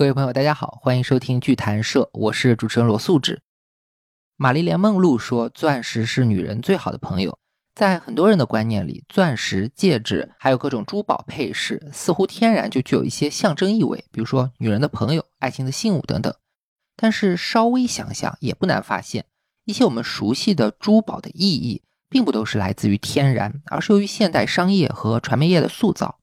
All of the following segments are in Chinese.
各位朋友，大家好，欢迎收听剧谈社，我是主持人罗素志。玛丽莲·梦露说：“钻石是女人最好的朋友。”在很多人的观念里，钻石、戒指还有各种珠宝配饰，似乎天然就具有一些象征意味，比如说女人的朋友、爱情的信物等等。但是稍微想想，也不难发现，一些我们熟悉的珠宝的意义，并不都是来自于天然，而是由于现代商业和传媒业的塑造。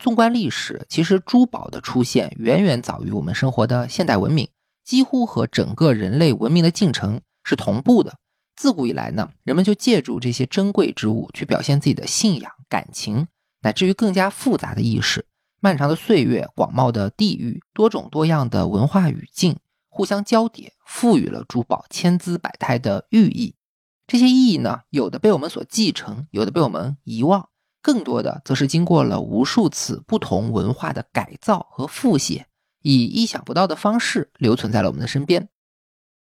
纵观历史，其实珠宝的出现远远早于我们生活的现代文明，几乎和整个人类文明的进程是同步的。自古以来呢，人们就借助这些珍贵之物去表现自己的信仰、感情，乃至于更加复杂的意识。漫长的岁月、广袤的地域、多种多样的文化语境，互相交叠，赋予了珠宝千姿百态的寓意。这些意义呢，有的被我们所继承，有的被我们遗忘，更多的则是经过了无数次不同文化的改造和复写，以意想不到的方式留存在了我们的身边。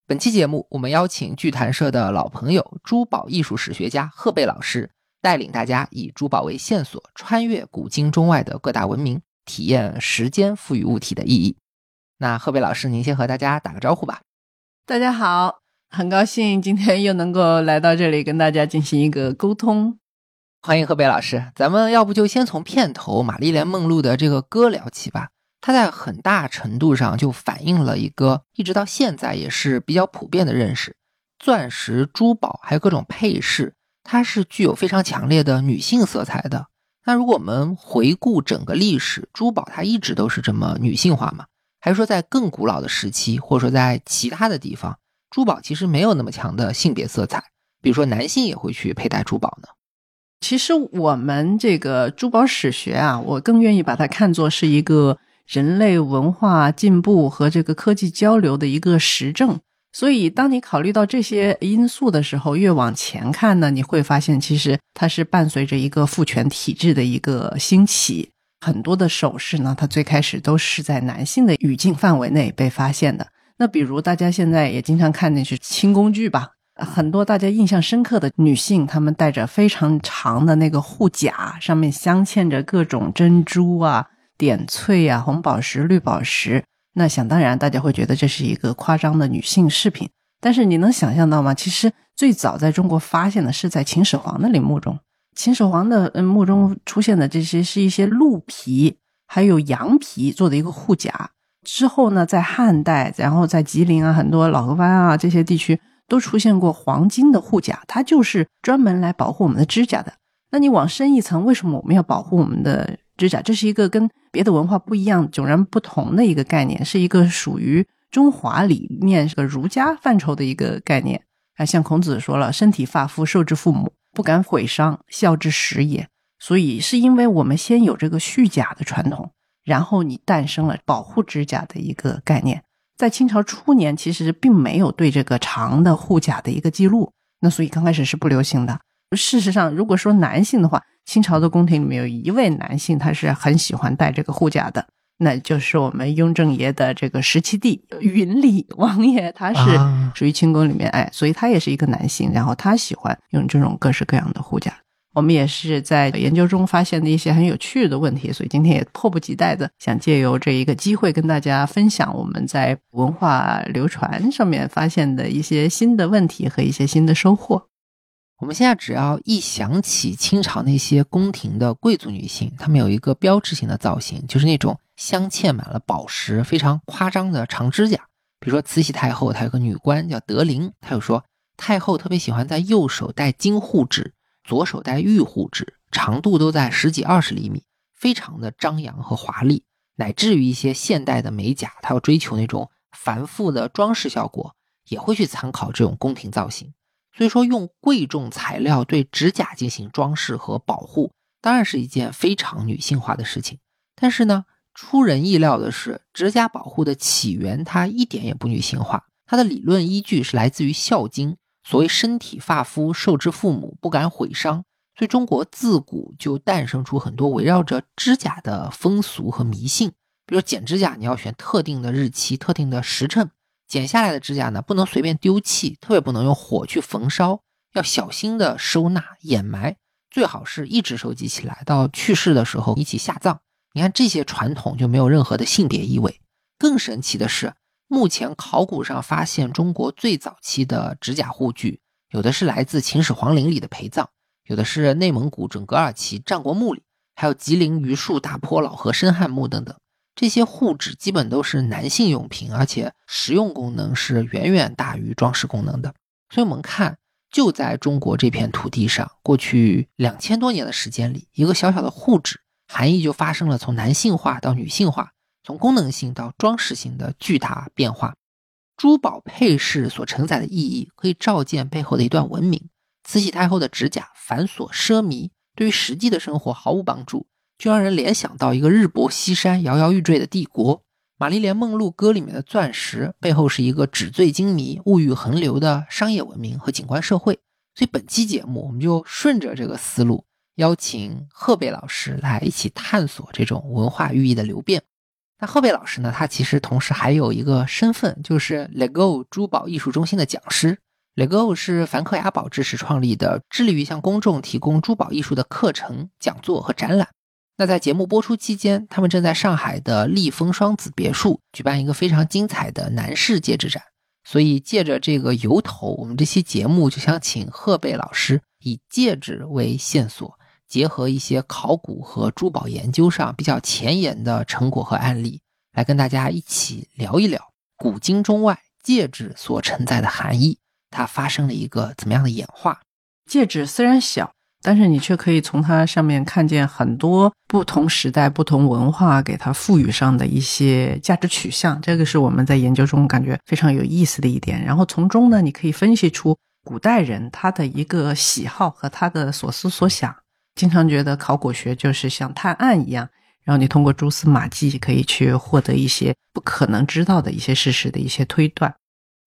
本期节目，我们邀请剧谈社的老朋友、珠宝艺术史学家贺贝老师，带领大家以珠宝为线索，穿越古今中外的各大文明，体验时间赋予物体的意义。那贺贝老师，您先和大家打个招呼吧。大家好，很高兴今天又能够来到这里跟大家进行一个沟通。欢迎河北老师，咱们要不就先从片头玛丽莲梦露的这个歌聊起吧。它在很大程度上就反映了一个一直到现在也是比较普遍的认识：钻石、珠宝还有各种配饰，它是具有非常强烈的女性色彩的。那如果我们回顾整个历史，珠宝它一直都是这么女性化吗？还是说在更古老的时期，或者说在其他的地方，珠宝其实没有那么强的性别色彩？比如说男性也会去佩戴珠宝呢？其实我们这个珠宝史学啊，我更愿意把它看作是一个。人类文化进步和这个科技交流的一个实证，所以当你考虑到这些因素的时候，越往前看呢，你会发现其实它是伴随着一个父权体制的一个兴起。很多的首饰呢，它最开始都是在男性的语境范围内被发现的。那比如大家现在也经常看那是轻工具吧，很多大家印象深刻的女性，她们戴着非常长的那个护甲，上面镶嵌着各种珍珠啊。点翠呀，红宝石、绿宝石，那想当然，大家会觉得这是一个夸张的女性饰品。但是你能想象到吗？其实最早在中国发现的是在秦始皇的陵墓中，秦始皇的墓中出现的这些是一些鹿皮还有羊皮做的一个护甲。之后呢，在汉代，然后在吉林啊，很多老河湾啊这些地区都出现过黄金的护甲，它就是专门来保护我们的指甲的。那你往深一层，为什么我们要保护我们的指甲？这是一个跟别的文化不一样、迥然不同的一个概念，是一个属于中华理念、是个儒家范畴的一个概念。啊，像孔子说了：“身体发肤受之父母，不敢毁伤，孝之始也。”所以是因为我们先有这个蓄甲的传统，然后你诞生了保护指甲的一个概念。在清朝初年，其实并没有对这个长的护甲的一个记录，那所以刚开始是不流行的。事实上，如果说男性的话，清朝的宫廷里面有一位男性，他是很喜欢戴这个护甲的，那就是我们雍正爷的这个十七弟云里王爷，他是属于清宫里面，哎，所以他也是一个男性，然后他喜欢用这种各式各样的护甲。我们也是在研究中发现的一些很有趣的问题，所以今天也迫不及待的想借由这一个机会跟大家分享我们在文化流传上面发现的一些新的问题和一些新的收获。我们现在只要一想起清朝那些宫廷的贵族女性，她们有一个标志性的造型，就是那种镶嵌满了宝石、非常夸张的长指甲。比如说慈禧太后，她有个女官叫德龄，她就说太后特别喜欢在右手戴金护指，左手戴玉护指，长度都在十几二十厘米，非常的张扬和华丽。乃至于一些现代的美甲，它要追求那种繁复的装饰效果，也会去参考这种宫廷造型。所以说，用贵重材料对指甲进行装饰和保护，当然是一件非常女性化的事情。但是呢，出人意料的是，指甲保护的起源它一点也不女性化，它的理论依据是来自于《孝经》，所谓“身体发肤受之父母，不敢毁伤”。所以中国自古就诞生出很多围绕着指甲的风俗和迷信，比如剪指甲，你要选特定的日期、特定的时辰，剪下来的指甲呢不能随便丢弃，特别不能用火去焚烧，要小心的收纳掩埋，最好是一直收集起来，到去世的时候一起下葬。你看这些传统就没有任何的性别意味。更神奇的是，目前考古上发现中国最早期的指甲护具，有的是来自秦始皇陵里的陪葬。有的是内蒙古准噶尔旗战国墓里，还有吉林榆树大坡老河深汉墓等等，这些护指基本都是男性用品，而且实用功能是远远大于装饰功能的。所以，我们看，就在中国这片土地上，过去两千多年的时间里，一个小小的护指含义就发生了从男性化到女性化，从功能性到装饰性的巨大变化。珠宝配饰所承载的意义，可以照见背后的一段文明。慈禧太后的指甲繁琐奢靡，对于实际的生活毫无帮助，就让人联想到一个日薄西山、摇摇欲坠的帝国。玛丽莲梦露歌里面的钻石背后是一个纸醉金迷、物欲横流的商业文明和景观社会。所以本期节目我们就顺着这个思路，邀请贺贝老师来一起探索这种文化寓意的流变。那贺贝老师呢，他其实同时还有一个身份，就是 LEGO 珠宝艺术中心的讲师。LEGO 是梵克雅宝支持创立的，致力于向公众提供珠宝艺术的课程、讲座和展览。那在节目播出期间，他们正在上海的立丰双子别墅举办一个非常精彩的男士戒指展。所以借着这个由头，我们这期节目就想请贺贝老师以戒指为线索，结合一些考古和珠宝研究上比较前沿的成果和案例，来跟大家一起聊一聊古今中外戒指所承载的含义。它发生了一个怎么样的演化？戒指虽然小，但是你却可以从它上面看见很多不同时代、不同文化给它赋予上的一些价值取向。这个是我们在研究中感觉非常有意思的一点。然后从中呢，你可以分析出古代人他的一个喜好和他的所思所想。经常觉得考古学就是像探案一样，然后你通过蛛丝马迹可以去获得一些不可能知道的一些事实的一些推断。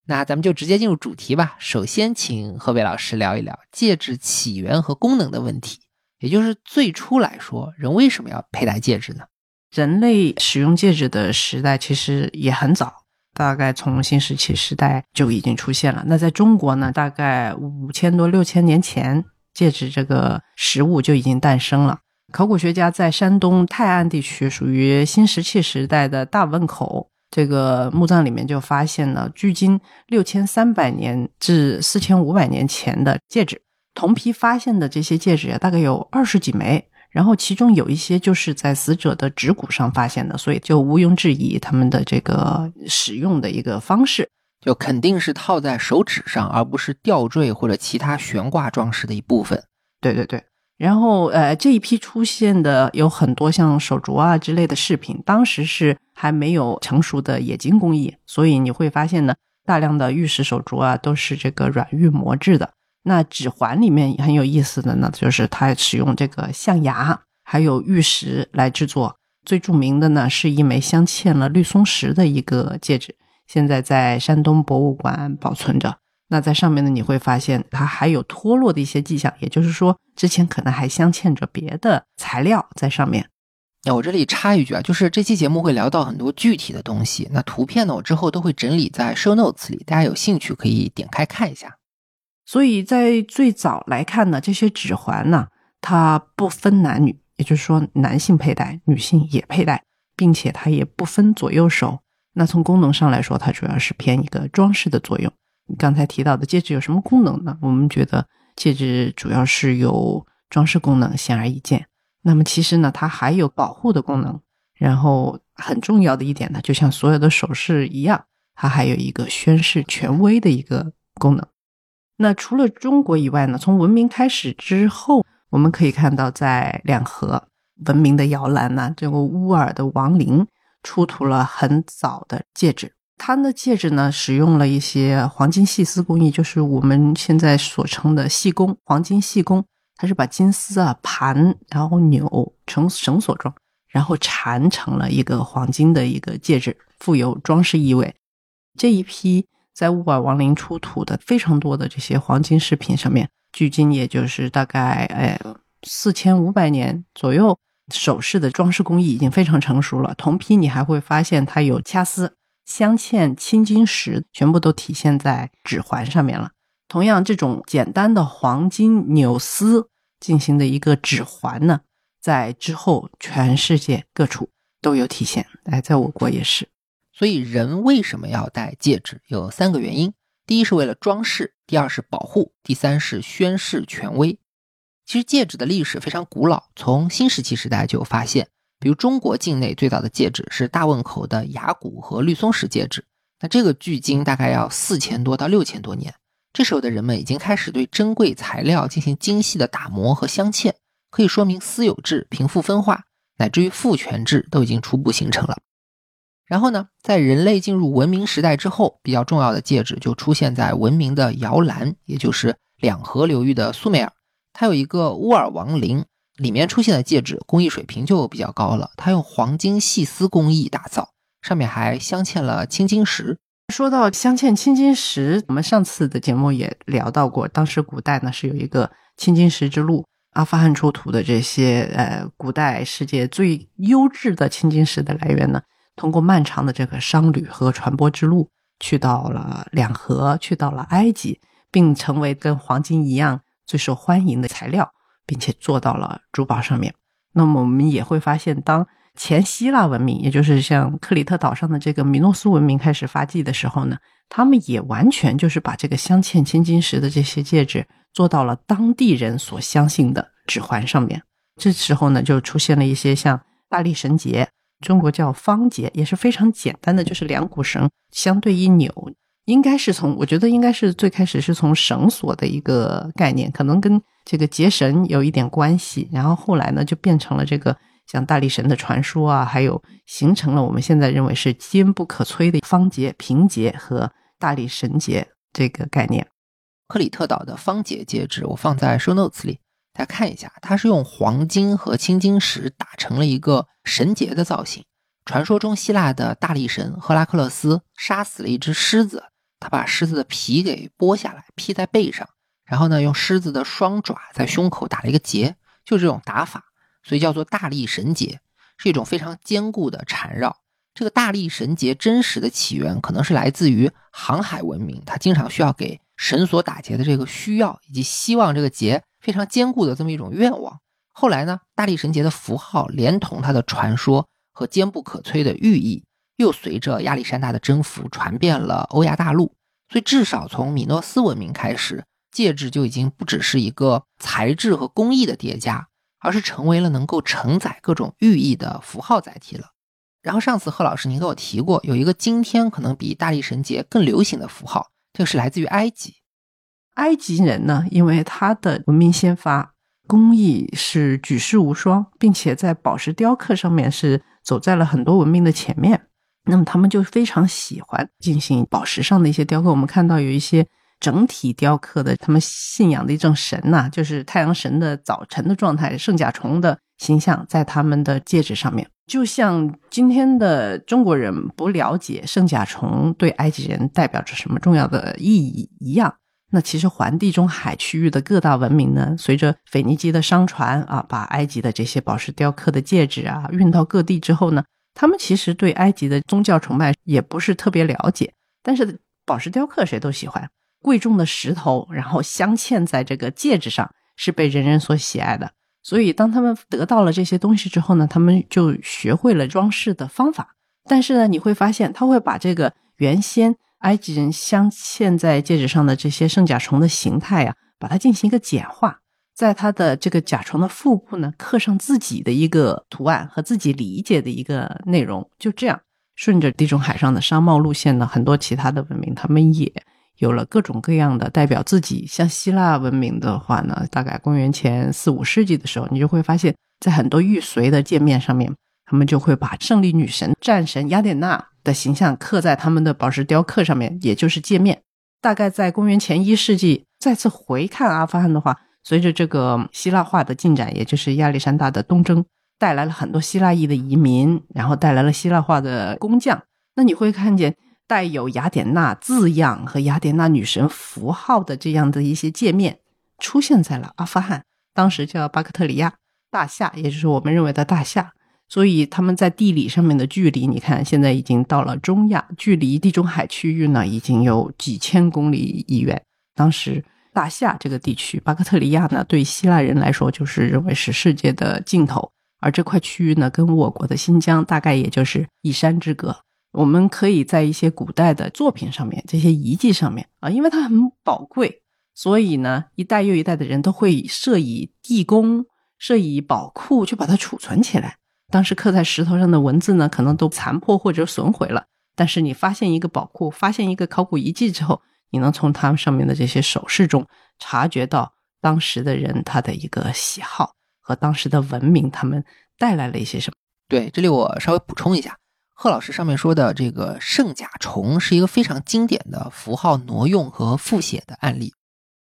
那咱们就直接进入主题吧。首先，请贺伟老师聊一聊戒指起源和功能的问题，也就是最初来说，人为什么要佩戴戒指呢？人类使用戒指的时代其实也很早，大概从新石器时代就已经出现了。那在中国呢，大概五千多六千年前，戒指这个实物就已经诞生了。考古学家在山东泰安地区，属于新石器时代的大汶口。这个墓葬里面就发现了距今六千三百年至四千五百年前的戒指，同批发现的这些戒指大概有二十几枚，然后其中有一些就是在死者的指骨上发现的，所以就毋庸置疑他们的这个使用的一个方式，就肯定是套在手指上，而不是吊坠或者其他悬挂装饰的一部分。对对对。然后，呃，这一批出现的有很多像手镯啊之类的饰品，当时是还没有成熟的冶金工艺，所以你会发现呢，大量的玉石手镯啊都是这个软玉磨制的。那指环里面很有意思的呢，就是它使用这个象牙还有玉石来制作。最著名的呢是一枚镶嵌了绿松石的一个戒指，现在在山东博物馆保存着。那在上面呢，你会发现它还有脱落的一些迹象，也就是说，之前可能还镶嵌着别的材料在上面。那我这里插一句啊，就是这期节目会聊到很多具体的东西，那图片呢，我之后都会整理在 show notes 里，大家有兴趣可以点开看一下。所以在最早来看呢，这些指环呢，它不分男女，也就是说，男性佩戴，女性也佩戴，并且它也不分左右手。那从功能上来说，它主要是偏一个装饰的作用。你刚才提到的戒指有什么功能呢？我们觉得戒指主要是有装饰功能，显而易见。那么其实呢，它还有保护的功能。然后很重要的一点呢，就像所有的首饰一样，它还有一个宣示权威的一个功能。那除了中国以外呢，从文明开始之后，我们可以看到在两河文明的摇篮呢，这个乌尔的王陵出土了很早的戒指。它的戒指呢，使用了一些黄金细丝工艺，就是我们现在所称的细工，黄金细工。它是把金丝啊盘，然后扭成绳索状，然后缠成了一个黄金的一个戒指，富有装饰意味。这一批在乌尔王陵出土的非常多的这些黄金饰品上面，距今也就是大概哎四千五百年左右，首饰的装饰工艺已经非常成熟了。同批你还会发现它有掐丝、镶嵌青金石，全部都体现在指环上面了。同样，这种简单的黄金纽丝进行的一个指环呢，在之后全世界各处都有体现。哎，在我国也是。所以，人为什么要戴戒指？有三个原因：第一是为了装饰，第二是保护，第三是宣示权威。其实，戒指的历史非常古老，从新石器时代就有发现。比如，中国境内最早的戒指是大汶口的崖骨和绿松石戒指，那这个距今大概要四千多到六千多年。这时候的人们已经开始对珍贵材料进行精细的打磨和镶嵌，可以说明私有制、贫富分化，乃至于父权制都已经初步形成了。然后呢，在人类进入文明时代之后，比较重要的戒指就出现在文明的摇篮，也就是两河流域的苏美尔。它有一个乌尔王陵，里面出现的戒指工艺水平就比较高了。它用黄金细丝工艺打造，上面还镶嵌了青金石。说到镶嵌青金石，我们上次的节目也聊到过，当时古代呢是有一个青金石之路，阿富汗出土的这些呃古代世界最优质的青金石的来源呢。通过漫长的这个商旅和传播之路，去到了两河，去到了埃及，并成为跟黄金一样最受欢迎的材料，并且做到了珠宝上面。那么我们也会发现，当前希腊文明，也就是像克里特岛上的这个米诺斯文明开始发迹的时候呢，他们也完全就是把这个镶嵌青金石的这些戒指做到了当地人所相信的指环上面。这时候呢，就出现了一些像大力神结。中国叫方结，也是非常简单的，就是两股绳相对一扭，应该是从我觉得应该是最开始是从绳索的一个概念，可能跟这个结绳有一点关系，然后后来呢就变成了这个像大力神的传说啊，还有形成了我们现在认为是坚不可摧的方结、平结和大力神结这个概念。克里特岛的方结戒指，我放在 show notes 里。大家看一下，它是用黄金和青金石打成了一个绳结的造型。传说中，希腊的大力神赫拉克勒斯杀死了一只狮子，他把狮子的皮给剥下来披在背上，然后呢，用狮子的双爪在胸口打了一个结，就这种打法，所以叫做大力神结，是一种非常坚固的缠绕。这个大力神结真实的起源可能是来自于航海文明，它经常需要给绳索打结的这个需要以及希望这个结。非常坚固的这么一种愿望。后来呢，大力神结的符号连同它的传说和坚不可摧的寓意，又随着亚历山大的征服传遍了欧亚大陆。所以，至少从米诺斯文明开始，戒指就已经不只是一个材质和工艺的叠加，而是成为了能够承载各种寓意的符号载体了。然后，上次贺老师您给我提过，有一个今天可能比大力神节更流行的符号，这个是来自于埃及。埃及人呢，因为他的文明先发，工艺是举世无双，并且在宝石雕刻上面是走在了很多文明的前面。那么他们就非常喜欢进行宝石上的一些雕刻。我们看到有一些整体雕刻的，他们信仰的一种神呐，就是太阳神的早晨的状态，圣甲虫的形象在他们的戒指上面。就像今天的中国人不了解圣甲虫对埃及人代表着什么重要的意义一样。那其实环地中海区域的各大文明呢，随着腓尼基的商船啊，把埃及的这些宝石雕刻的戒指啊运到各地之后呢，他们其实对埃及的宗教崇拜也不是特别了解。但是宝石雕刻谁都喜欢，贵重的石头，然后镶嵌在这个戒指上，是被人人所喜爱的。所以当他们得到了这些东西之后呢，他们就学会了装饰的方法。但是呢，你会发现他会把这个原先。埃及人镶嵌在戒指上的这些圣甲虫的形态呀，把它进行一个简化，在它的这个甲床的腹部呢，刻上自己的一个图案和自己理解的一个内容。就这样，顺着地中海上的商贸路线呢，很多其他的文明，他们也有了各种各样的代表自己。像希腊文明的话呢，大概公元前四五世纪的时候，你就会发现，在很多玉髓的界面上面，他们就会把胜利女神、战神雅典娜。的形象刻在他们的宝石雕刻上面，也就是界面。大概在公元前一世纪再次回看阿富汗的话，随着这个希腊化的进展，也就是亚历山大的东征，带来了很多希腊裔的移民，然后带来了希腊化的工匠。那你会看见带有雅典娜字样和雅典娜女神符号的这样的一些界面出现在了阿富汗，当时叫巴克特里亚大夏，也就是我们认为的大夏。所以他们在地理上面的距离，你看现在已经到了中亚，距离地中海区域呢已经有几千公里以远。当时大夏这个地区，巴克特里亚呢，对希腊人来说就是认为是世界的尽头，而这块区域呢，跟我国的新疆大概也就是一山之隔。我们可以在一些古代的作品上面，这些遗迹上面啊，因为它很宝贵，所以呢，一代又一代的人都会设以地宫、设以宝库去把它储存起来。当时刻在石头上的文字呢，可能都残破或者损毁了。但是你发现一个宝库，发现一个考古遗迹之后，你能从他们上面的这些首饰中察觉到当时的人他的一个喜好和当时的文明，他们带来了一些什么？对，这里我稍微补充一下，贺老师上面说的这个圣甲虫是一个非常经典的符号挪用和复写的案例。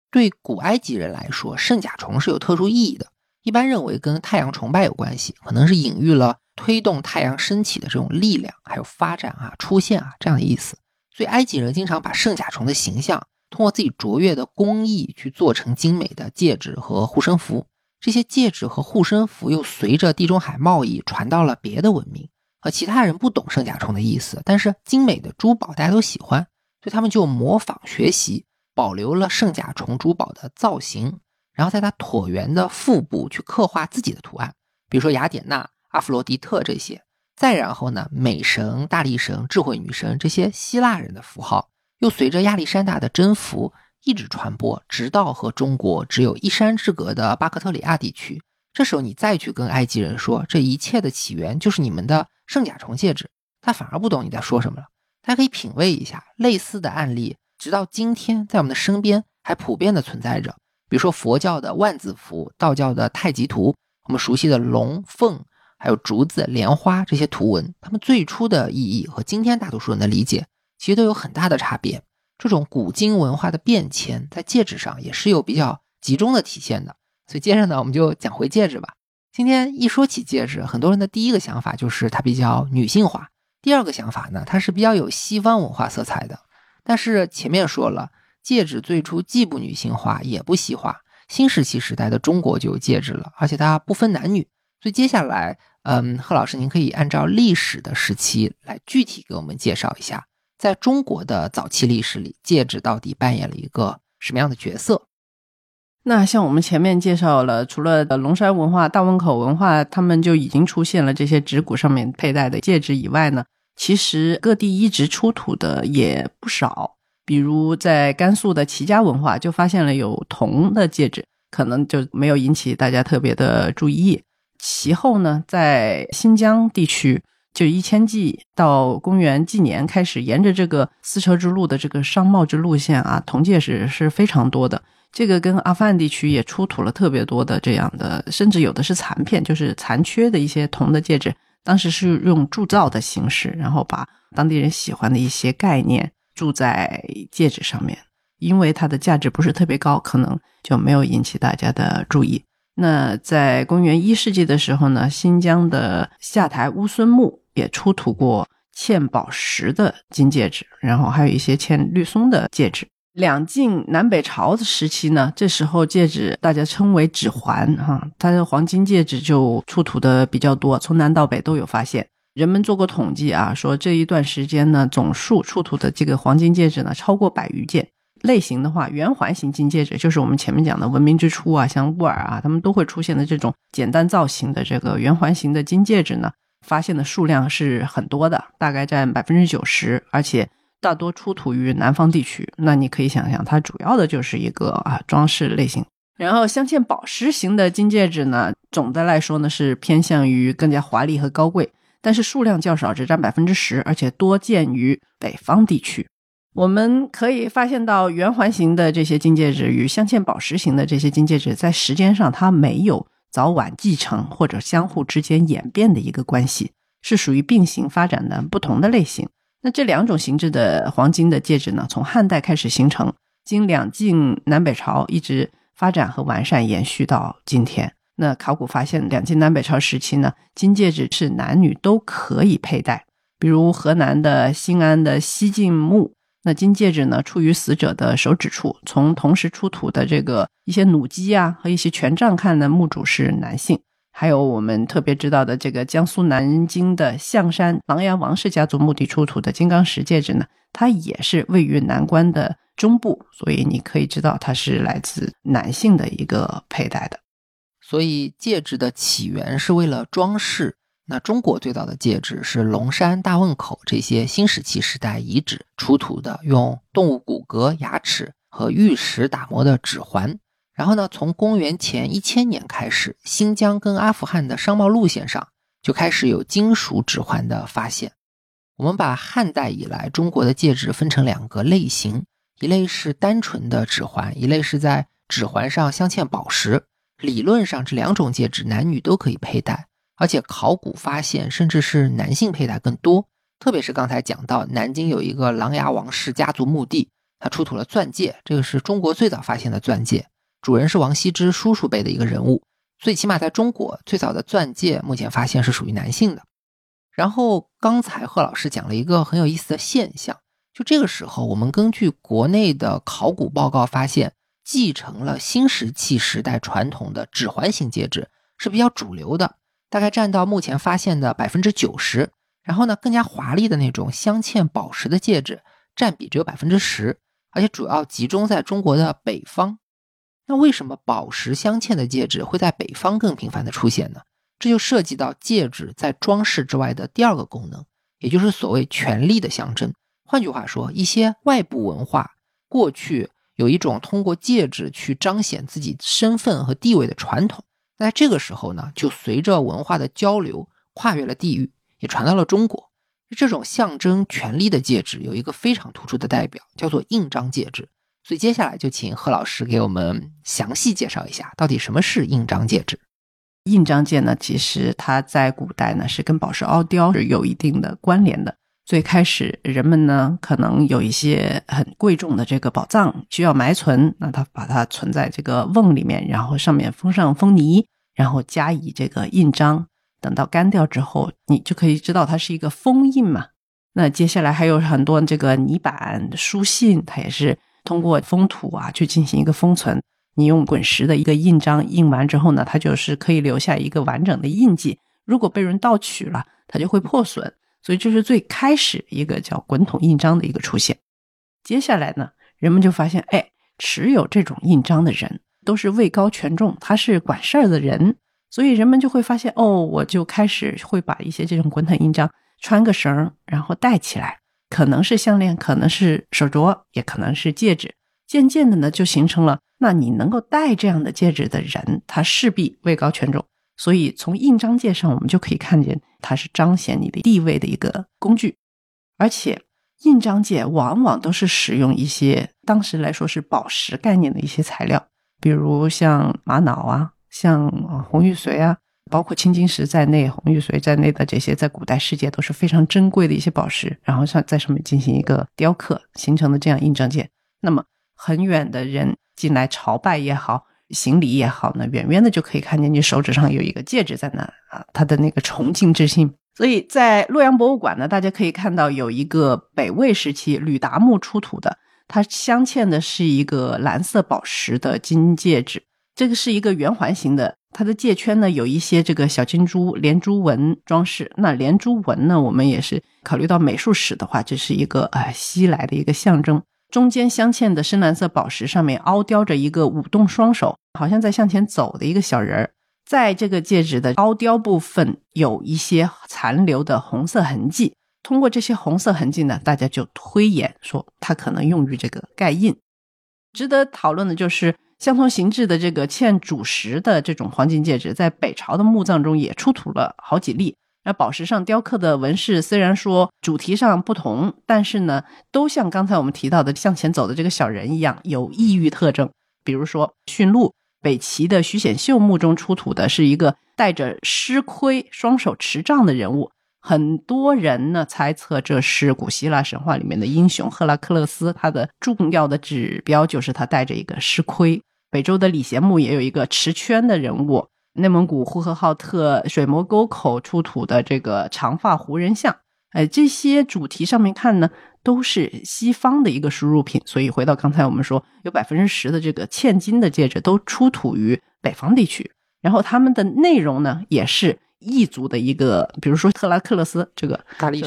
对古埃及人来说，圣甲虫是有特殊意义的。一般认为跟太阳崇拜有关系，可能是隐喻了推动太阳升起的这种力量，还有发展啊、出现啊这样的意思。所以埃及人经常把圣甲虫的形象通过自己卓越的工艺去做成精美的戒指和护身符。这些戒指和护身符又随着地中海贸易传到了别的文明，和其他人不懂圣甲虫的意思，但是精美的珠宝大家都喜欢，所以他们就模仿学习，保留了圣甲虫珠宝的造型。然后在它椭圆的腹部去刻画自己的图案，比如说雅典娜、阿弗罗狄特这些。再然后呢，美神、大力神、智慧女神这些希腊人的符号，又随着亚历山大的征服一直传播，直到和中国只有一山之隔的巴克特里亚地区。这时候你再去跟埃及人说这一切的起源就是你们的圣甲虫戒指，他反而不懂你在说什么了。大家可以品味一下类似的案例，直到今天在我们的身边还普遍的存在着。比如说佛教的万字符，道教的太极图，我们熟悉的龙凤，还有竹子、莲花这些图文，它们最初的意义和今天大多数人的理解其实都有很大的差别。这种古今文化的变迁，在戒指上也是有比较集中的体现的。所以接着呢，我们就讲回戒指吧。今天一说起戒指，很多人的第一个想法就是它比较女性化，第二个想法呢，它是比较有西方文化色彩的。但是前面说了。戒指最初既不女性化也不西化，新石器时代的中国就有戒指了，而且它不分男女。所以接下来，嗯，贺老师，您可以按照历史的时期来具体给我们介绍一下，在中国的早期历史里，戒指到底扮演了一个什么样的角色？那像我们前面介绍了，除了龙山文化、大汶口文化，他们就已经出现了这些指骨上面佩戴的戒指以外呢，其实各地一直出土的也不少。比如在甘肃的齐家文化就发现了有铜的戒指，可能就没有引起大家特别的注意。其后呢，在新疆地区，就一千纪到公元纪年开始，沿着这个丝绸之路的这个商贸之路线啊，铜戒指是非常多的。这个跟阿富汗地区也出土了特别多的这样的，甚至有的是残片，就是残缺的一些铜的戒指。当时是用铸造的形式，然后把当地人喜欢的一些概念。住在戒指上面，因为它的价值不是特别高，可能就没有引起大家的注意。那在公元一世纪的时候呢，新疆的下台乌孙墓也出土过嵌宝石的金戒指，然后还有一些嵌绿松的戒指。两晋南北朝的时期呢，这时候戒指大家称为指环，哈，它的黄金戒指就出土的比较多，从南到北都有发现。人们做过统计啊，说这一段时间呢，总数出土的这个黄金戒指呢，超过百余件。类型的话，圆环形金戒指就是我们前面讲的文明之初啊，像乌尔啊，他们都会出现的这种简单造型的这个圆环形的金戒指呢，发现的数量是很多的，大概占百分之九十，而且大多出土于南方地区。那你可以想象，它主要的就是一个啊装饰类型。然后镶嵌宝石型的金戒指呢，总的来说呢是偏向于更加华丽和高贵。但是数量较少，只占百分之十，而且多见于北方地区。我们可以发现到，圆环形的这些金戒指与镶嵌宝石型的这些金戒指，在时间上它没有早晚继承或者相互之间演变的一个关系，是属于并行发展的不同的类型。那这两种形制的黄金的戒指呢，从汉代开始形成，经两晋南北朝一直发展和完善，延续到今天。那考古发现，两晋南北朝时期呢，金戒指是男女都可以佩戴。比如河南的新安的西晋墓，那金戒指呢，处于死者的手指处。从同时出土的这个一些弩机啊和一些权杖看呢，墓主是男性。还有我们特别知道的这个江苏南京的象山琅琊王氏家族墓地出土的金刚石戒指呢，它也是位于南关的中部，所以你可以知道它是来自男性的一个佩戴的。所以戒指的起源是为了装饰。那中国最早的戒指是龙山、大汶口这些新石器时代遗址出土的，用动物骨骼、牙齿和玉石打磨的指环。然后呢，从公元前一千年开始，新疆跟阿富汗的商贸路线上就开始有金属指环的发现。我们把汉代以来中国的戒指分成两个类型，一类是单纯的指环，一类是在指环上镶嵌宝石。理论上，这两种戒指男女都可以佩戴，而且考古发现甚至是男性佩戴更多。特别是刚才讲到南京有一个琅琊王氏家族墓地，它出土了钻戒，这个是中国最早发现的钻戒。主人是王羲之叔叔辈的一个人物，最起码在中国最早的钻戒目前发现是属于男性的。然后刚才贺老师讲了一个很有意思的现象，就这个时候我们根据国内的考古报告发现，继承了新石器时代传统的指环形戒指是比较主流的，大概占到目前发现的百分之九十。然后呢，更加华丽的那种镶嵌宝石的戒指占比只有百分之十，而且主要集中在中国的北方。那为什么宝石镶嵌的戒指会在北方更频繁的出现呢？这就涉及到戒指在装饰之外的第二个功能，也就是所谓权力的象征。换句话说，一些外部文化过去有一种通过戒指去彰显自己身份和地位的传统，在这个时候呢，就随着文化的交流，跨越了地域，也传到了中国。这种象征权力的戒指有一个非常突出的代表，叫做印章戒指。所以接下来就请贺老师给我们详细介绍一下，到底什么是印章戒指。印章戒呢，其实它在古代呢是跟宝石凹雕是有一定的关联的。最开始人们呢可能有一些很贵重的这个宝藏需要埋存，那他把它存在这个瓮里面，然后上面封上封泥，然后加以这个印章，等到干掉之后，你就可以知道它是一个封印嘛。那接下来还有很多这个泥板书信，它也是。通过封土啊，去进行一个封存。你用滚石的一个印章印完之后呢，它就是可以留下一个完整的印记。如果被人盗取了，它就会破损。所以这是最开始一个叫滚筒印章的一个出现。接下来呢，人们就发现，哎，持有这种印章的人都是位高权重，他是管事儿的人。所以人们就会发现，哦，我就开始会把一些这种滚筒印章穿个绳，然后戴起来。可能是项链，可能是手镯，也可能是戒指。渐渐的呢，就形成了，那你能够戴这样的戒指的人，他势必位高权重。所以从印章界上，我们就可以看见，它是彰显你的地位的一个工具。而且，印章界往往都是使用一些当时来说是宝石概念的一些材料，比如像玛瑙啊，像红玉髓啊。包括青金石在内、红玉髓在内的这些，在古代世界都是非常珍贵的一些宝石，然后上在上面进行一个雕刻，形成的这样印章界。那么很远的人进来朝拜也好，行礼也好呢，远远的就可以看见你手指上有一个戒指在那啊，他的那个崇敬之心。所以在洛阳博物馆呢，大家可以看到有一个北魏时期吕达墓出土的，它镶嵌的是一个蓝色宝石的金戒指，这个是一个圆环形的。它的戒圈呢有一些这个小金珠连珠纹装饰，那连珠纹呢，我们也是考虑到美术史的话，这是一个呃西来的一个象征。中间镶嵌的深蓝色宝石上面凹雕着一个舞动双手，好像在向前走的一个小人儿。在这个戒指的凹雕部分有一些残留的红色痕迹，通过这些红色痕迹呢，大家就推演说它可能用于这个盖印。值得讨论的就是。相同形制的这个嵌主石的这种黄金戒指，在北朝的墓葬中也出土了好几例。那宝石上雕刻的纹饰虽然说主题上不同，但是呢，都像刚才我们提到的向前走的这个小人一样，有异域特征。比如说驯鹿，北齐的徐显秀墓中出土的是一个戴着狮盔、双手持杖的人物。很多人呢猜测这是古希腊神话里面的英雄赫拉克勒斯，他的重要的指标就是他戴着一个狮盔。北周的李贤墓也有一个持圈的人物，内蒙古呼和浩特水磨沟口出土的这个长发胡人像，哎，这些主题上面看呢，都是西方的一个输入品。所以回到刚才我们说，有百分之十的这个嵌金的戒指都出土于北方地区，然后他们的内容呢，也是异族的一个，比如说特拉克勒斯这个，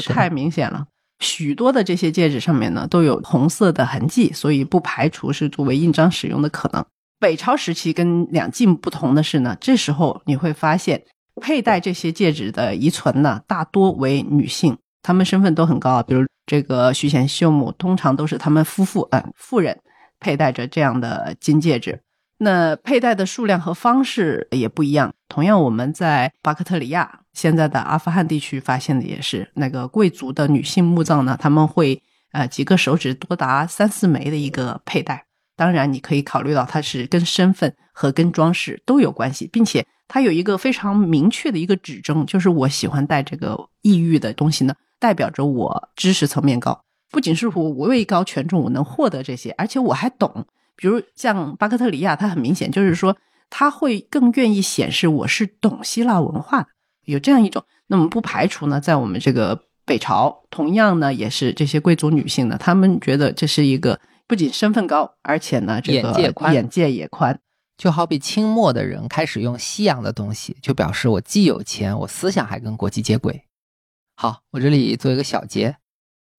太明显了。许多的这些戒指上面呢，都有红色的痕迹，所以不排除是作为印章使用的可能。北朝时期跟两晋不同的是呢，这时候你会发现佩戴这些戒指的遗存呢，大多为女性，她们身份都很高。比如这个徐贤秀母，通常都是他们夫妇，嗯，妇人佩戴着这样的金戒指。那佩戴的数量和方式也不一样。同样，我们在巴克特里亚现在的阿富汗地区发现的也是，那个贵族的女性墓葬呢，他们会呃几个手指多达三四枚的一个佩戴。当然，你可以考虑到它是跟身份和跟装饰都有关系，并且它有一个非常明确的一个指征，就是我喜欢戴这个异域的东西呢，代表着我知识层面高，不仅是我位高权重，我能获得这些，而且我还懂。比如像巴克特里亚，它很明显就是说，他会更愿意显示我是懂希腊文化的，有这样一种。那么不排除呢，在我们这个北朝，同样呢也是这些贵族女性呢，她们觉得这是一个。不仅身份高，而且呢，这个眼界宽，眼界也宽。就好比清末的人开始用西洋的东西，就表示我既有钱，我思想还跟国际接轨。好，我这里做一个小结：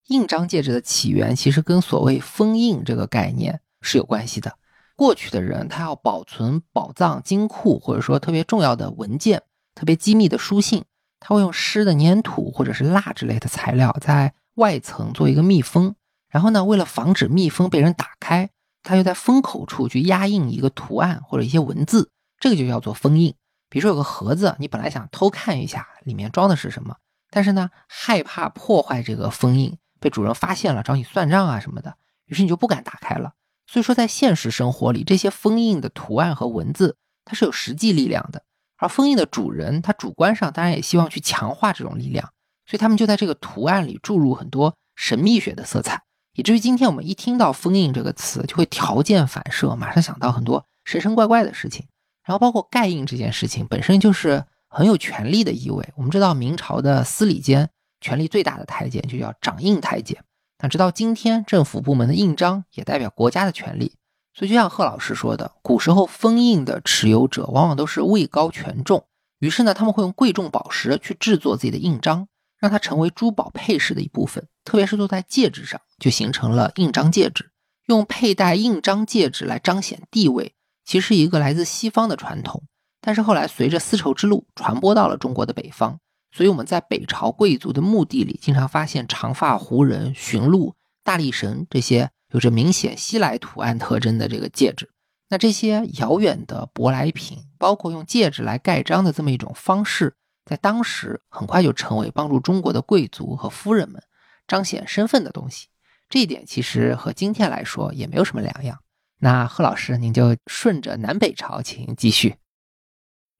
印章戒指的起源其实跟所谓封印这个概念是有关系的。过去的人他要保存宝藏、金库，或者说特别重要的文件、特别机密的书信，他会用湿的粘土或者是蜡之类的材料在外层做一个密封。然后呢，为了防止密封被人打开，他又在封口处去压印一个图案或者一些文字，这个就叫做封印。比如说有个盒子，你本来想偷看一下里面装的是什么，但是呢，害怕破坏这个封印被主人发现了找你算账啊什么的，于是你就不敢打开了。所以说，在现实生活里，这些封印的图案和文字它是有实际力量的，而封印的主人他主观上当然也希望去强化这种力量，所以他们就在这个图案里注入很多神秘学的色彩。以至于今天我们一听到“封印”这个词，就会条件反射，马上想到很多神神怪怪的事情。然后包括盖印这件事情本身就是很有权力的意味。我们知道明朝的司礼监权力最大的太监就叫掌印太监。那直到今天，政府部门的印章也代表国家的权力。所以就像贺老师说的，古时候封印的持有者往往都是位高权重，于是呢，他们会用贵重宝石去制作自己的印章，让它成为珠宝配饰的一部分。特别是做在戒指上，就形成了印章戒指。用佩戴印章戒指来彰显地位，其实一个来自西方的传统。但是后来随着丝绸之路传播到了中国的北方，所以我们在北朝贵族的墓地里经常发现长发胡人、驯鹿、大力神这些有着明显西来图案特征的这个戒指。那这些遥远的舶来品，包括用戒指来盖章的这么一种方式，在当时很快就成为帮助中国的贵族和夫人们。彰显身份的东西，这一点其实和今天来说也没有什么两样。那贺老师，您就顺着南北朝，请继续。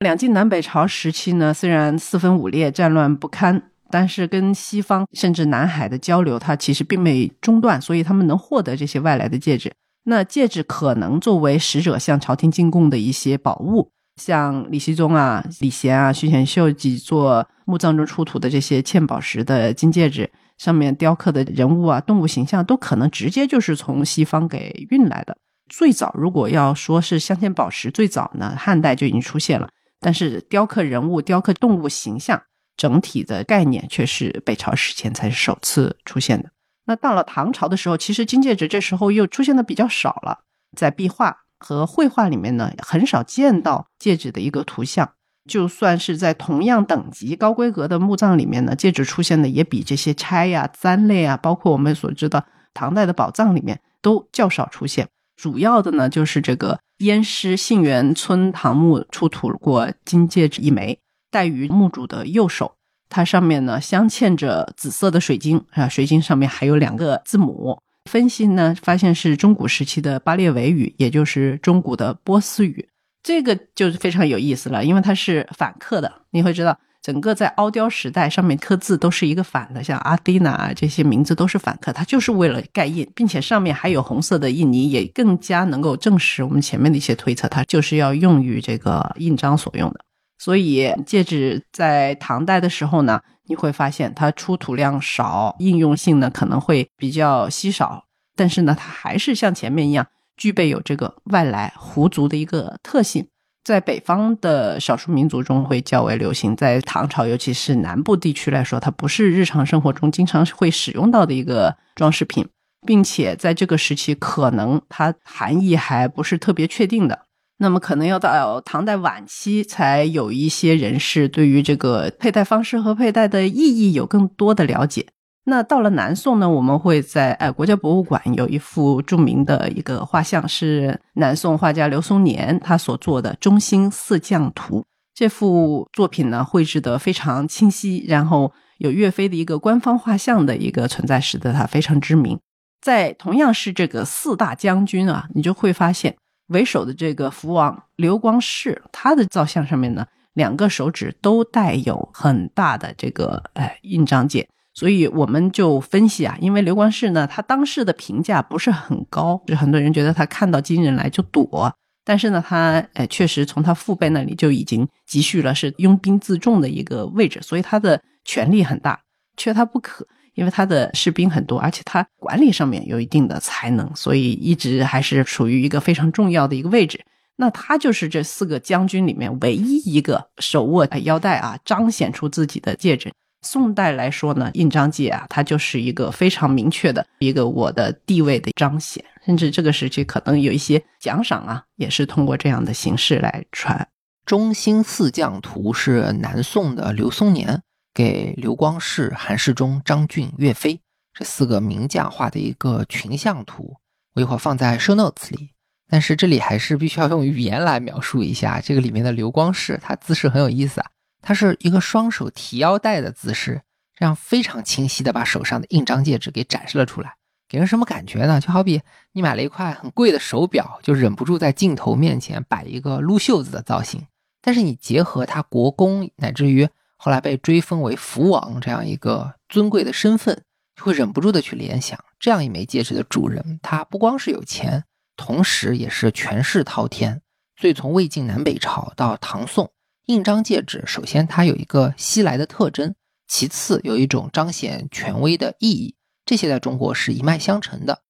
两晋南北朝时期呢，虽然四分五裂、战乱不堪，但是跟西方甚至南海的交流，它其实并没中断，所以他们能获得这些外来的戒指。那戒指可能作为使者向朝廷进贡的一些宝物，像李熙宗啊、李贤啊、徐显秀几座墓葬中出土的这些嵌宝石的金戒指。上面雕刻的人物啊、动物形象都可能直接就是从西方给运来的。最早如果要说是镶嵌宝石，最早呢汉代就已经出现了，但是雕刻人物、雕刻动物形象整体的概念却是北朝时前才是首次出现的。那到了唐朝的时候，其实金戒指这时候又出现的比较少了，在壁画和绘画里面呢，很少见到戒指的一个图像。就算是在同样等级、高规格的墓葬里面呢，戒指出现的也比这些钗呀、簪类啊，包括我们所知的唐代的宝藏里面都较少出现。主要的呢，就是这个燕师信源村唐墓出土过金戒指一枚，戴于墓主的右手，它上面呢镶嵌着紫色的水晶啊，水晶上面还有两个字母。分析呢，发现是中古时期的巴列维语，也就是中古的波斯语。这个就是非常有意思了，因为它是反刻的。你会知道，整个在凹雕时代上面刻字都是一个反的，像阿蒂娜啊这些名字都是反刻，它就是为了盖印，并且上面还有红色的印泥，也更加能够证实我们前面的一些推测，它就是要用于这个印章所用的。所以戒指在唐代的时候呢，你会发现它出土量少，应用性呢可能会比较稀少，但是呢，它还是像前面一样具备有这个外来狐族的一个特性。在北方的少数民族中会较为流行，在唐朝，尤其是南部地区来说，它不是日常生活中经常会使用到的一个装饰品，并且在这个时期，可能它含义还不是特别确定的。那么，可能要到唐代晚期，才有一些人士对于这个佩戴方式和佩戴的意义有更多的了解。那到了南宋呢，我们会在呃国家博物馆有一幅著名的一个画像，是南宋画家刘松年他所做的《中兴四将图》。这幅作品呢绘制得非常清晰，然后有岳飞的一个官方画像的一个存在，使得他非常知名。在同样是这个四大将军啊，你就会发现为首的这个福王刘光世，他的造像上面呢，两个手指都带有很大的这个呃印章戒。所以我们就分析啊，因为刘光世呢，他当时的评价不是很高，就很多人觉得他看到金人来就躲。但是呢，他呃确实从他父辈那里就已经积蓄了是拥兵自重的一个位置，所以他的权力很大，缺他不可。因为他的士兵很多，而且他管理上面有一定的才能，所以一直还是处于一个非常重要的一个位置。那他就是这四个将军里面唯一一个手握腰带啊，彰显出自己的戒指。宋代来说呢，印章戒啊，它就是一个非常明确的一个我的地位的彰显，甚至这个时期可能有一些奖赏啊，也是通过这样的形式来传。《中兴四将图》是南宋的刘松年给刘光世、韩世忠、张俊、岳飞这四个名将画的一个群像图，我一会儿放在 show notes 里。但是这里还是必须要用语言来描述一下这个里面的刘光世，他姿势很有意思啊。它是一个双手提腰带的姿势，这样非常清晰的把手上的印章戒指给展示了出来，给人什么感觉呢？就好比你买了一块很贵的手表，就忍不住在镜头面前摆一个撸袖子的造型。但是你结合他国公，乃至于后来被追封为福王这样一个尊贵的身份，就会忍不住的去联想，这样一枚戒指的主人，他不光是有钱，同时也是权势滔天。所以从魏晋南北朝到唐宋。印章戒指，首先它有一个西来的特征，其次有一种彰显权威的意义，这些在中国是一脉相承的。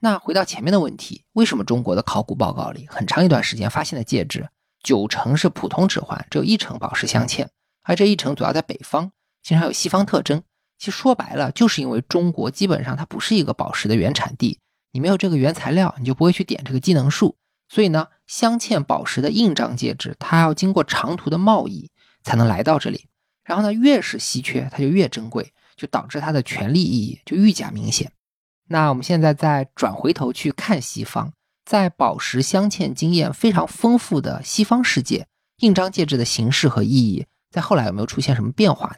那回到前面的问题，为什么中国的考古报告里很长一段时间发现的戒指九成是普通指环，只有一成宝石镶嵌，而这一城主要在北方，经常有西方特征。其实说白了，就是因为中国基本上它不是一个宝石的原产地，你没有这个原材料，你就不会去点这个技能树。所以呢，镶嵌宝石的印章戒指，它要经过长途的贸易才能来到这里。然后呢，越是稀缺，它就越珍贵，就导致它的权力意义就愈加明显。那我们现在再转回头去看西方，在宝石镶嵌经验非常丰富的西方世界，印章戒指的形式和意义，在后来有没有出现什么变化呢？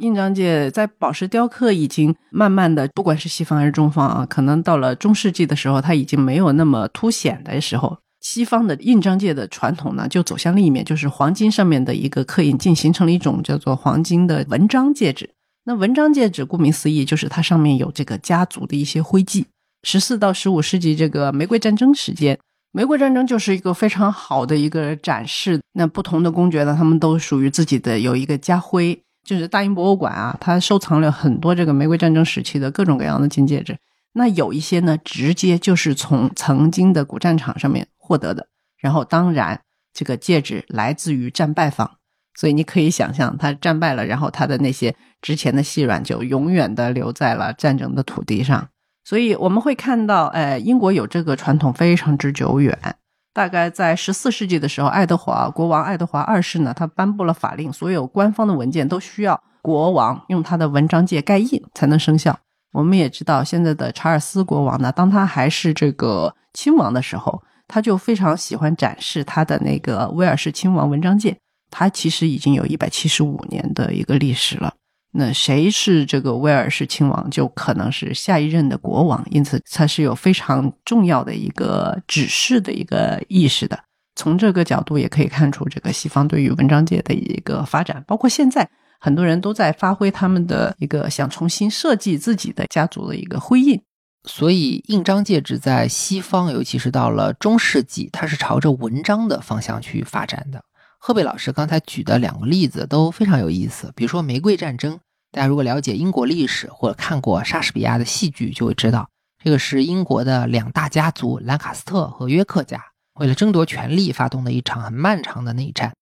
印章界在宝石雕刻已经慢慢的，不管是西方还是中方啊，可能到了中世纪的时候，它已经没有那么凸显的时候，西方的印章界的传统呢，就走向另一面，就是黄金上面的一个刻印，进形成了一种叫做黄金的文章戒指。那文章戒指顾名思义，就是它上面有这个家族的一些徽记。十四到十五世纪这个玫瑰战争时间，玫瑰战争就是一个非常好的一个展示。那不同的公爵呢，他们都属于自己的有一个家徽。就是大英博物馆啊，它收藏了很多这个玫瑰战争时期的各种各样的金戒指。那有一些呢，直接就是从曾经的古战场上面获得的。然后，当然这个戒指来自于战败方，所以你可以想象，他战败了，然后他的那些值钱的细软就永远的留在了战争的土地上。所以我们会看到，呃，英国有这个传统非常之久远。大概在十四世纪的时候，爱德华国王爱德华二世呢，他颁布了法令，所有官方的文件都需要国王用他的文章界盖印才能生效。我们也知道，现在的查尔斯国王呢，当他还是这个亲王的时候，他就非常喜欢展示他的那个威尔士亲王文章界。他其实已经有一百七十五年的一个历史了。那谁是这个威尔士亲王，就可能是下一任的国王，因此它是有非常重要的一个指示的一个意识的。从这个角度也可以看出，这个西方对于文章界的一个发展，包括现在很多人都在发挥他们的一个想重新设计自己的家族的一个徽印。所以印章戒指在西方，尤其是到了中世纪，它是朝着文章的方向去发展的。贺贝老师刚才举的两个例子都非常有意思。比如说玫瑰战争，大家如果了解英国历史或者看过莎士比亚的戏剧，就会知道这个是英国的两大家族兰卡斯特和约克家为了争夺权力发动的一场很漫长的内战。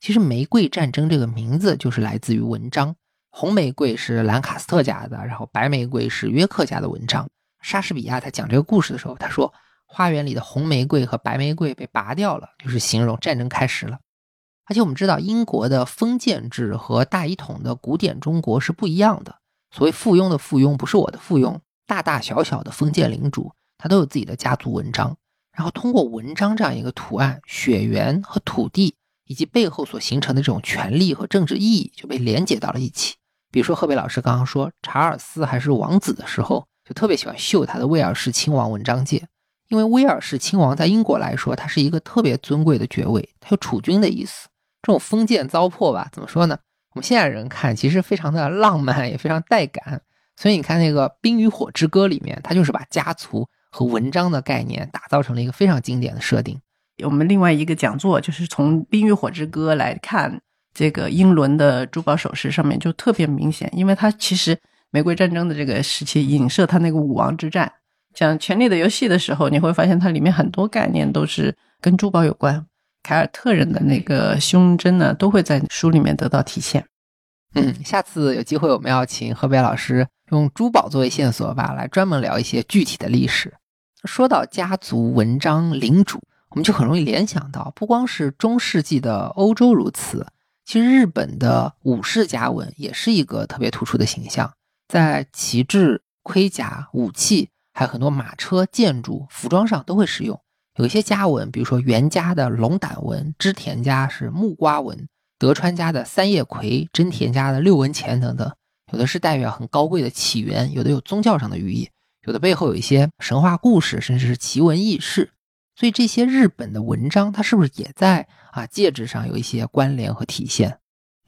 其实玫瑰战争这个名字就是来自于文章，红玫瑰是兰卡斯特家的，然后白玫瑰是约克家的文章。莎士比亚他讲这个故事的时候，他说花园里的红玫瑰和白玫瑰被拔掉了，就是形容战争开始了。而且我们知道，英国的封建制和大一统的古典中国是不一样的。所谓附庸的附庸，不是我的附庸，大大小小的封建领主，他都有自己的家族文章。然后通过文章这样一个图案，血缘和土地以及背后所形成的这种权力和政治意义就被连接到了一起。比如说，贺北老师刚刚说查尔斯还是王子的时候，就特别喜欢秀他的威尔士亲王文章界，因为威尔士亲王在英国来说，他是一个特别尊贵的爵位，他有储君的意思。这种封建糟粕吧，怎么说呢？我们现在人看，其实非常的浪漫，也非常带感。所以你看那个《冰与火之歌》里面，它就是把家族和文章的概念打造成了一个非常经典的设定。我们另外一个讲座就是从《冰与火之歌》来看这个英伦的珠宝首饰上面就特别明显，因为它其实玫瑰战争的这个时期影射它那个武王之战，讲《权力的游戏》的时候，你会发现它里面很多概念都是跟珠宝有关。凯尔特人的那个胸针呢，都会在书里面得到体现。嗯，下次有机会我们要请河北老师用珠宝作为线索吧，来专门聊一些具体的历史。说到家族文章领主，我们就很容易联想到，不光是中世纪的欧洲如此，其实日本的武士家纹也是一个特别突出的形象，在旗帜、盔甲、武器，还有很多马车、建筑、服装上都会使用。有一些家纹，比如说袁家的龙胆纹，织田家是木瓜纹，德川家的三叶葵，真田家的六文钱等等，有的是代表很高贵的起源，有的有宗教上的寓意，有的背后有一些神话故事，甚至是奇闻异事。所以这些日本的文章，它是不是也在啊戒指上有一些关联和体现？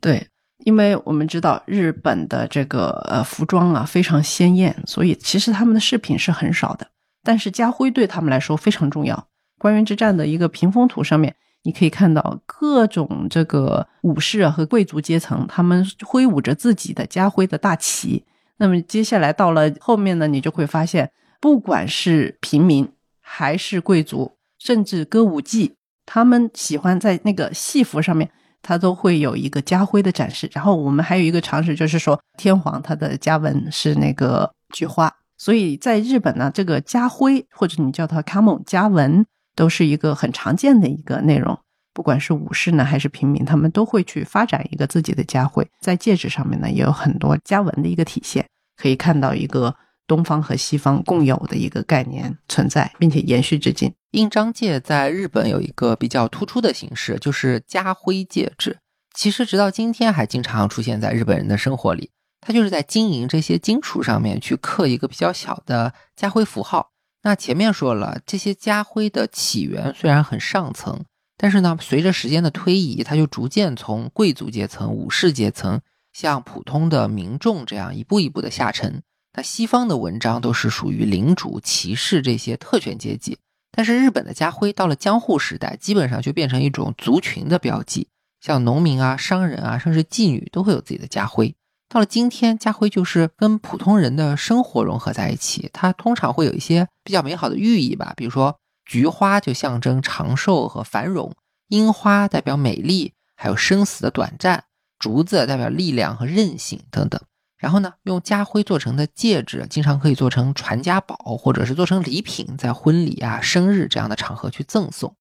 对，因为我们知道日本的这个呃服装啊非常鲜艳，所以其实他们的饰品是很少的，但是家徽对他们来说非常重要。关原之战的一个屏风图上面，你可以看到各种这个武士和贵族阶层，他们挥舞着自己的家徽的大旗。那么接下来到了后面呢，你就会发现，不管是平民还是贵族，甚至歌舞伎，他们喜欢在那个戏服上面，他都会有一个家徽的展示。然后我们还有一个常识，就是说天皇他的家纹是那个菊花，所以在日本呢，这个家徽或者你叫它卡蒙家纹。都是一个很常见的一个内容，不管是武士呢还是平民，他们都会去发展一个自己的家徽，在戒指上面呢也有很多家纹的一个体现，可以看到一个东方和西方共有的一个概念存在，并且延续至今。印章戒在日本有一个比较突出的形式，就是家徽戒指，其实直到今天还经常出现在日本人的生活里。它就是在金银这些金属上面去刻一个比较小的家徽符号。那前面说了，这些家徽的起源虽然很上层，但是呢，随着时间的推移，它就逐渐从贵族阶层、武士阶层，向普通的民众这样一步一步的下沉。那西方的文章都是属于领主、骑士这些特权阶级，但是日本的家徽到了江户时代，基本上就变成一种族群的标记，像农民啊、商人啊，甚至妓女都会有自己的家徽。到了今天，家徽就是跟普通人的生活融合在一起。它通常会有一些比较美好的寓意吧，比如说菊花就象征长寿和繁荣，樱花代表美丽，还有生死的短暂，竹子代表力量和韧性等等。然后呢，用家徽做成的戒指，经常可以做成传家宝，或者是做成礼品，在婚礼啊、生日这样的场合去赠送。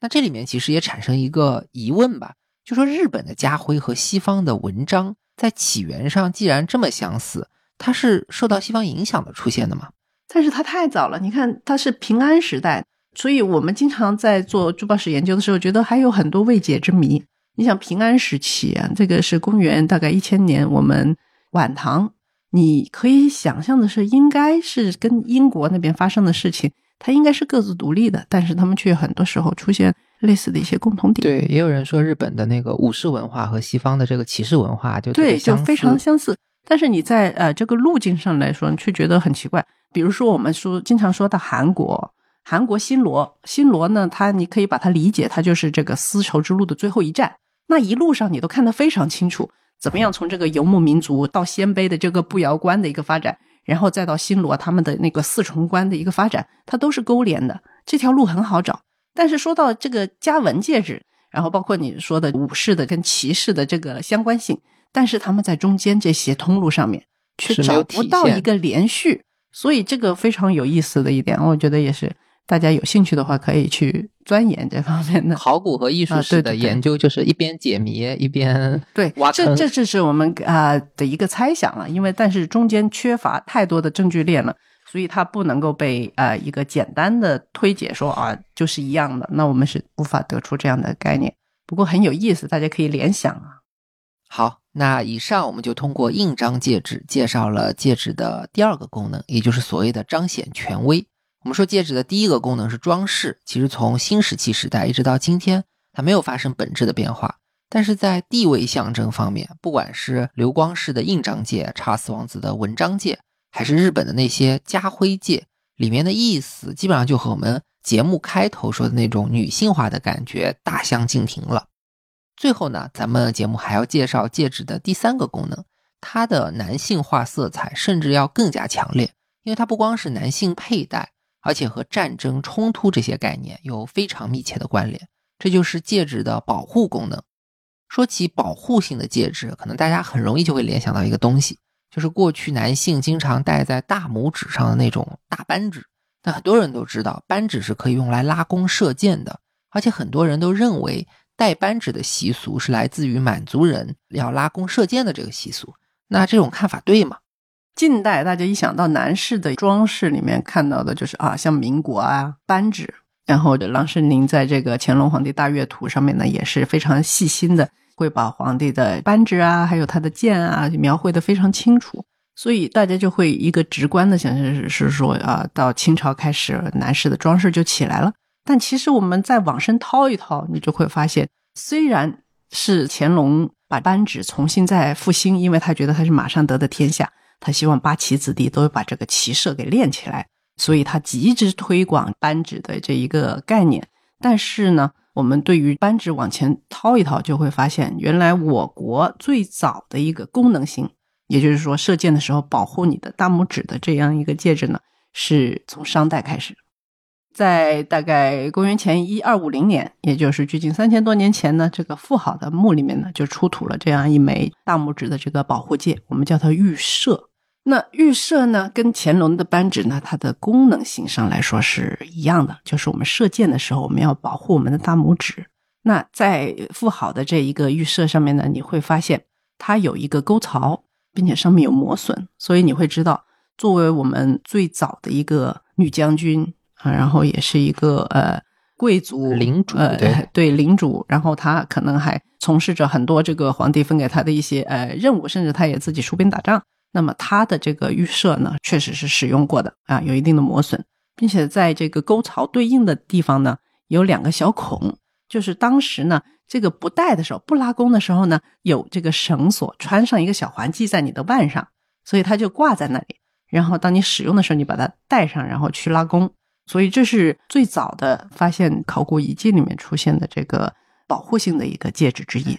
那这里面其实也产生一个疑问吧，就说日本的家徽和西方的文章。在起源上，既然这么相似，它是受到西方影响的出现的吗？但是它太早了，你看它是平安时代，所以我们经常在做珠宝史研究的时候，觉得还有很多未解之谜。你想平安时期啊，这个是公元大概一千年，我们晚唐，你可以想象的是，应该是跟英国那边发生的事情，它应该是各自独立的，但是他们却很多时候出现。类似的一些共同点，对，也有人说日本的那个武士文化和西方的这个骑士文化就对，就非常相似。但是你在呃这个路径上来说，你却觉得很奇怪。比如说，我们说经常说到韩国，韩国新罗，新罗呢，它你可以把它理解，它就是这个丝绸之路的最后一站。那一路上你都看得非常清楚，怎么样从这个游牧民族到鲜卑的这个步摇关的一个发展，然后再到新罗他们的那个四重关的一个发展，它都是勾连的。这条路很好找。但是说到这个嘉文戒指，然后包括你说的武士的跟骑士的这个相关性，但是他们在中间这些通路上面却找不到一个连续，所以这个非常有意思的一点，我觉得也是。大家有兴趣的话，可以去钻研这方面的 考古和艺术史的研究，就是一边解谜一边 对挖这这这是我们啊的一个猜想了，因为但是中间缺乏太多的证据链了，所以它不能够被呃一个简单的推解说啊就是一样的，那我们是无法得出这样的概念。不过很有意思，大家可以联想啊。好，那以上我们就通过印章戒指介绍了戒指的第二个功能，也就是所谓的彰显权威。我们说戒指的第一个功能是装饰，其实从新石器时代一直到今天，它没有发生本质的变化。但是在地位象征方面，不管是流光式的印章戒、查尔斯王子的文章戒，还是日本的那些家徽戒，里面的意思基本上就和我们节目开头说的那种女性化的感觉大相径庭了。最后呢，咱们节目还要介绍戒指的第三个功能，它的男性化色彩甚至要更加强烈，因为它不光是男性佩戴。而且和战争冲突这些概念有非常密切的关联，这就是戒指的保护功能。说起保护性的戒指，可能大家很容易就会联想到一个东西，就是过去男性经常戴在大拇指上的那种大扳指。但很多人都知道，扳指是可以用来拉弓射箭的，而且很多人都认为戴扳指的习俗是来自于满族人要拉弓射箭的这个习俗。那这种看法对吗？近代大家一想到男士的装饰里面看到的就是啊，像民国啊扳指，然后郎世宁在这个乾隆皇帝大阅图上面呢也是非常细心的，会把皇帝的扳指啊，还有他的剑啊描绘的非常清楚，所以大家就会一个直观的想象是是说啊，到清朝开始男士的装饰就起来了。但其实我们再往深掏一掏，你就会发现，虽然是乾隆把扳指重新再复兴，因为他觉得他是马上得的天下。他希望八旗子弟都把这个骑射给练起来，所以他极致推广扳指的这一个概念。但是呢，我们对于扳指往前掏一掏，就会发现，原来我国最早的一个功能性，也就是说射箭的时候保护你的大拇指的这样一个戒指呢，是从商代开始，在大概公元前一二五零年，也就是距今三千多年前呢，这个富豪的墓里面呢，就出土了这样一枚大拇指的这个保护戒，我们叫它玉射。那预设呢，跟乾隆的扳指呢，它的功能性上来说是一样的，就是我们射箭的时候，我们要保护我们的大拇指。那在富好的这一个预设上面呢，你会发现它有一个沟槽，并且上面有磨损，所以你会知道，作为我们最早的一个女将军啊，然后也是一个呃贵族领主，对对领主，然后他可能还从事着很多这个皇帝分给他的一些呃任务，甚至他也自己出兵打仗。那么它的这个预设呢，确实是使用过的啊，有一定的磨损，并且在这个沟槽对应的地方呢，有两个小孔，就是当时呢，这个不戴的时候，不拉弓的时候呢，有这个绳索穿上一个小环系在你的腕上，所以它就挂在那里。然后当你使用的时候，你把它戴上，然后去拉弓。所以这是最早的发现考古遗迹里面出现的这个保护性的一个戒指之一。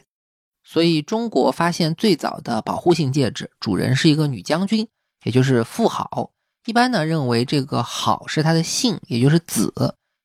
所以，中国发现最早的保护性戒指，主人是一个女将军，也就是妇好。一般呢，认为这个好是她的姓，也就是子，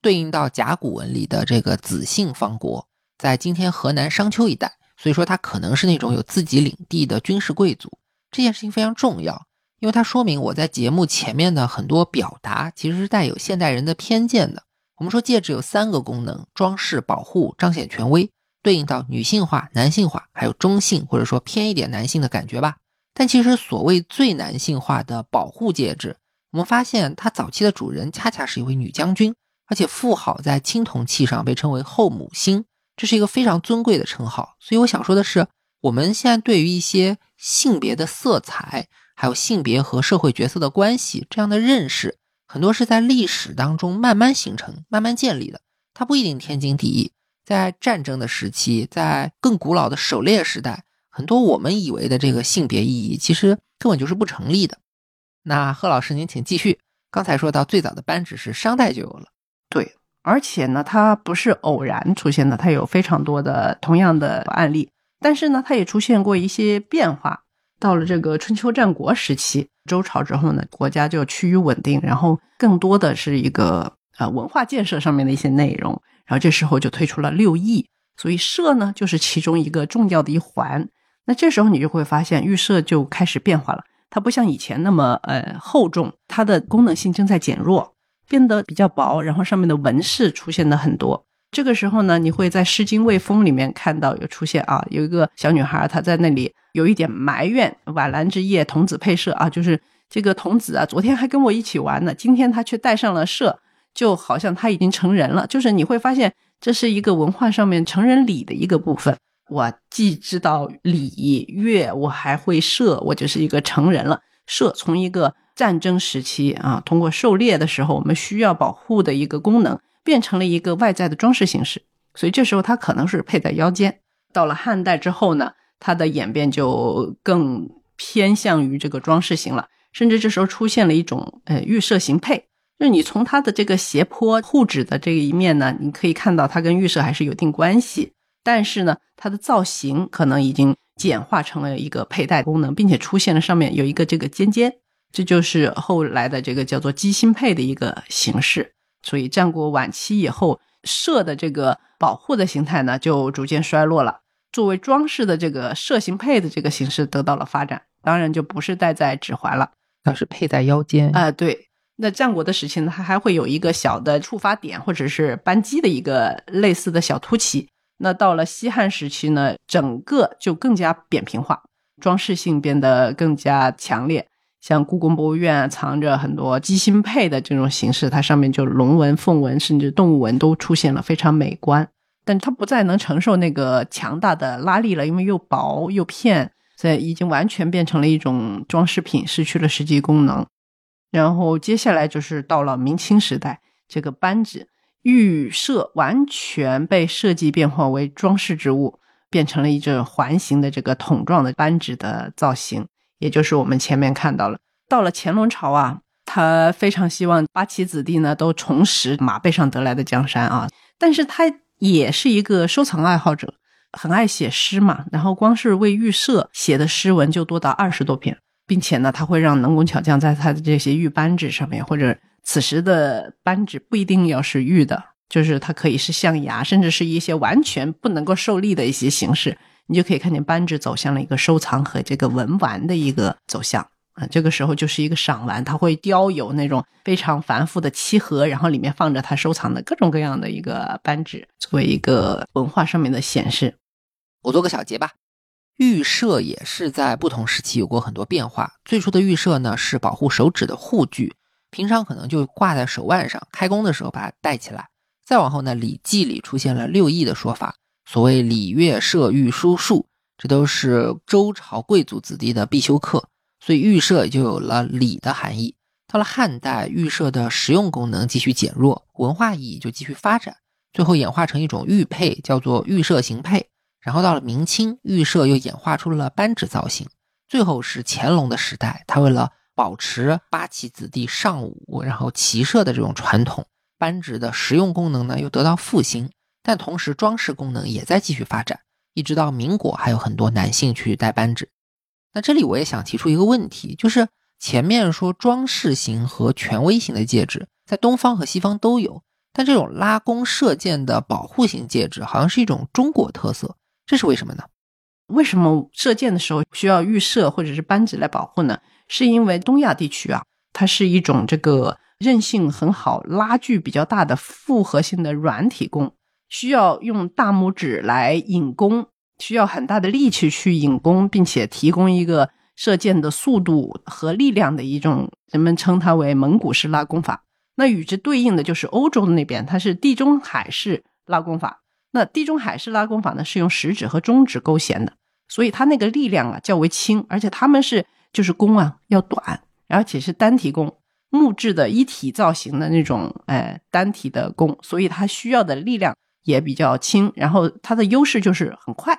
对应到甲骨文里的这个子姓方国，在今天河南商丘一带。所以说，她可能是那种有自己领地的军事贵族。这件事情非常重要，因为它说明我在节目前面的很多表达其实是带有现代人的偏见的。我们说戒指有三个功能：装饰、保护、彰显权威。对应到女性化、男性化，还有中性或者说偏一点男性的感觉吧。但其实所谓最男性化的保护戒指，我们发现它早期的主人恰恰是一位女将军，而且妇好在青铜器上被称为后母星，这是一个非常尊贵的称号。所以我想说的是，我们现在对于一些性别的色彩，还有性别和社会角色的关系这样的认识，很多是在历史当中慢慢形成、慢慢建立的，它不一定天经地义。在战争的时期，在更古老的狩猎时代，很多我们以为的这个性别意义，其实根本就是不成立的。那贺老师，您请继续。刚才说到最早的扳指是商代就有了，对，而且呢，它不是偶然出现的，它有非常多的同样的案例。但是呢，它也出现过一些变化。到了这个春秋战国时期，周朝之后呢，国家就趋于稳定，然后更多的是一个呃文化建设上面的一些内容。然后这时候就推出了六艺，所以射呢就是其中一个重要的一环。那这时候你就会发现，预设就开始变化了。它不像以前那么呃厚重，它的功能性正在减弱，变得比较薄，然后上面的纹饰出现的很多。这个时候呢，你会在《诗经卫风》里面看到有出现啊，有一个小女孩，她在那里。有一点埋怨，晚兰之夜，童子配射啊，就是这个童子啊，昨天还跟我一起玩呢，今天他却带上了射，就好像他已经成人了。就是你会发现，这是一个文化上面成人礼的一个部分。我既知道礼乐，我还会射，我就是一个成人了。射从一个战争时期啊，通过狩猎的时候我们需要保护的一个功能，变成了一个外在的装饰形式。所以这时候它可能是配在腰间。到了汉代之后呢？它的演变就更偏向于这个装饰型了，甚至这时候出现了一种呃预设型配，就是你从它的这个斜坡护指的这一面呢，你可以看到它跟预设还是有一定关系，但是呢，它的造型可能已经简化成了一个佩戴功能，并且出现了上面有一个这个尖尖，这就是后来的这个叫做机芯配的一个形式。所以战国晚期以后，射的这个保护的形态呢，就逐渐衰落了。作为装饰的这个射形佩的这个形式得到了发展，当然就不是戴在指环了，它是佩在腰间啊。对，那战国的时期呢，它还会有一个小的触发点或者是扳机的一个类似的小凸起。那到了西汉时期呢，整个就更加扁平化，装饰性变得更加强烈。像故宫博物院藏着很多机芯配的这种形式，它上面就龙纹、凤纹，甚至动物纹都出现了，非常美观。但它不再能承受那个强大的拉力了，因为又薄又片，所以已经完全变成了一种装饰品，失去了实际功能。然后接下来就是到了明清时代，这个扳指玉设完全被设计变化为装饰之物，变成了一种环形的这个筒状的扳指的造型，也就是我们前面看到了。到了乾隆朝啊，他非常希望八旗子弟呢都重拾马背上得来的江山啊，但是他。也是一个收藏爱好者，很爱写诗嘛。然后光是为玉社写的诗文就多达二十多篇，并且呢，它会让能工巧匠在他的这些玉扳指上面，或者此时的扳指不一定要是玉的，就是它可以是象牙，甚至是一些完全不能够受力的一些形式，你就可以看见扳指走向了一个收藏和这个文玩的一个走向。啊，这个时候就是一个赏玩，它会雕有那种非常繁复的漆盒，然后里面放着他收藏的各种各样的一个扳指，作为一个文化上面的显示。我做个小结吧。玉设也是在不同时期有过很多变化。最初的玉设呢是保护手指的护具，平常可能就挂在手腕上，开工的时候把它戴起来。再往后呢，《礼记》里出现了六艺的说法，所谓礼乐射御书数，这都是周朝贵族子弟的必修课。所以预设也就有了礼的含义。到了汉代，预设的实用功能继续减弱，文化意义就继续发展，最后演化成一种玉佩，叫做预设形佩。然后到了明清，玉社又演化出了扳指造型。最后是乾隆的时代，他为了保持八旗子弟尚武，然后骑射的这种传统，扳指的实用功能呢又得到复兴，但同时装饰功能也在继续发展，一直到民国，还有很多男性去戴扳指。那这里我也想提出一个问题，就是前面说装饰型和权威型的戒指在东方和西方都有，但这种拉弓射箭的保护型戒指好像是一种中国特色，这是为什么呢？为什么射箭的时候需要预设或者是扳指来保护呢？是因为东亚地区啊，它是一种这个韧性很好、拉距比较大的复合性的软体弓，需要用大拇指来引弓。需要很大的力气去引弓，并且提供一个射箭的速度和力量的一种，人们称它为蒙古式拉弓法。那与之对应的就是欧洲的那边，它是地中海式拉弓法。那地中海式拉弓法呢，是用食指和中指勾弦的，所以它那个力量啊较为轻，而且他们是就是弓啊要短，而且是单体弓，木质的一体造型的那种，哎，单体的弓，所以它需要的力量。也比较轻，然后它的优势就是很快，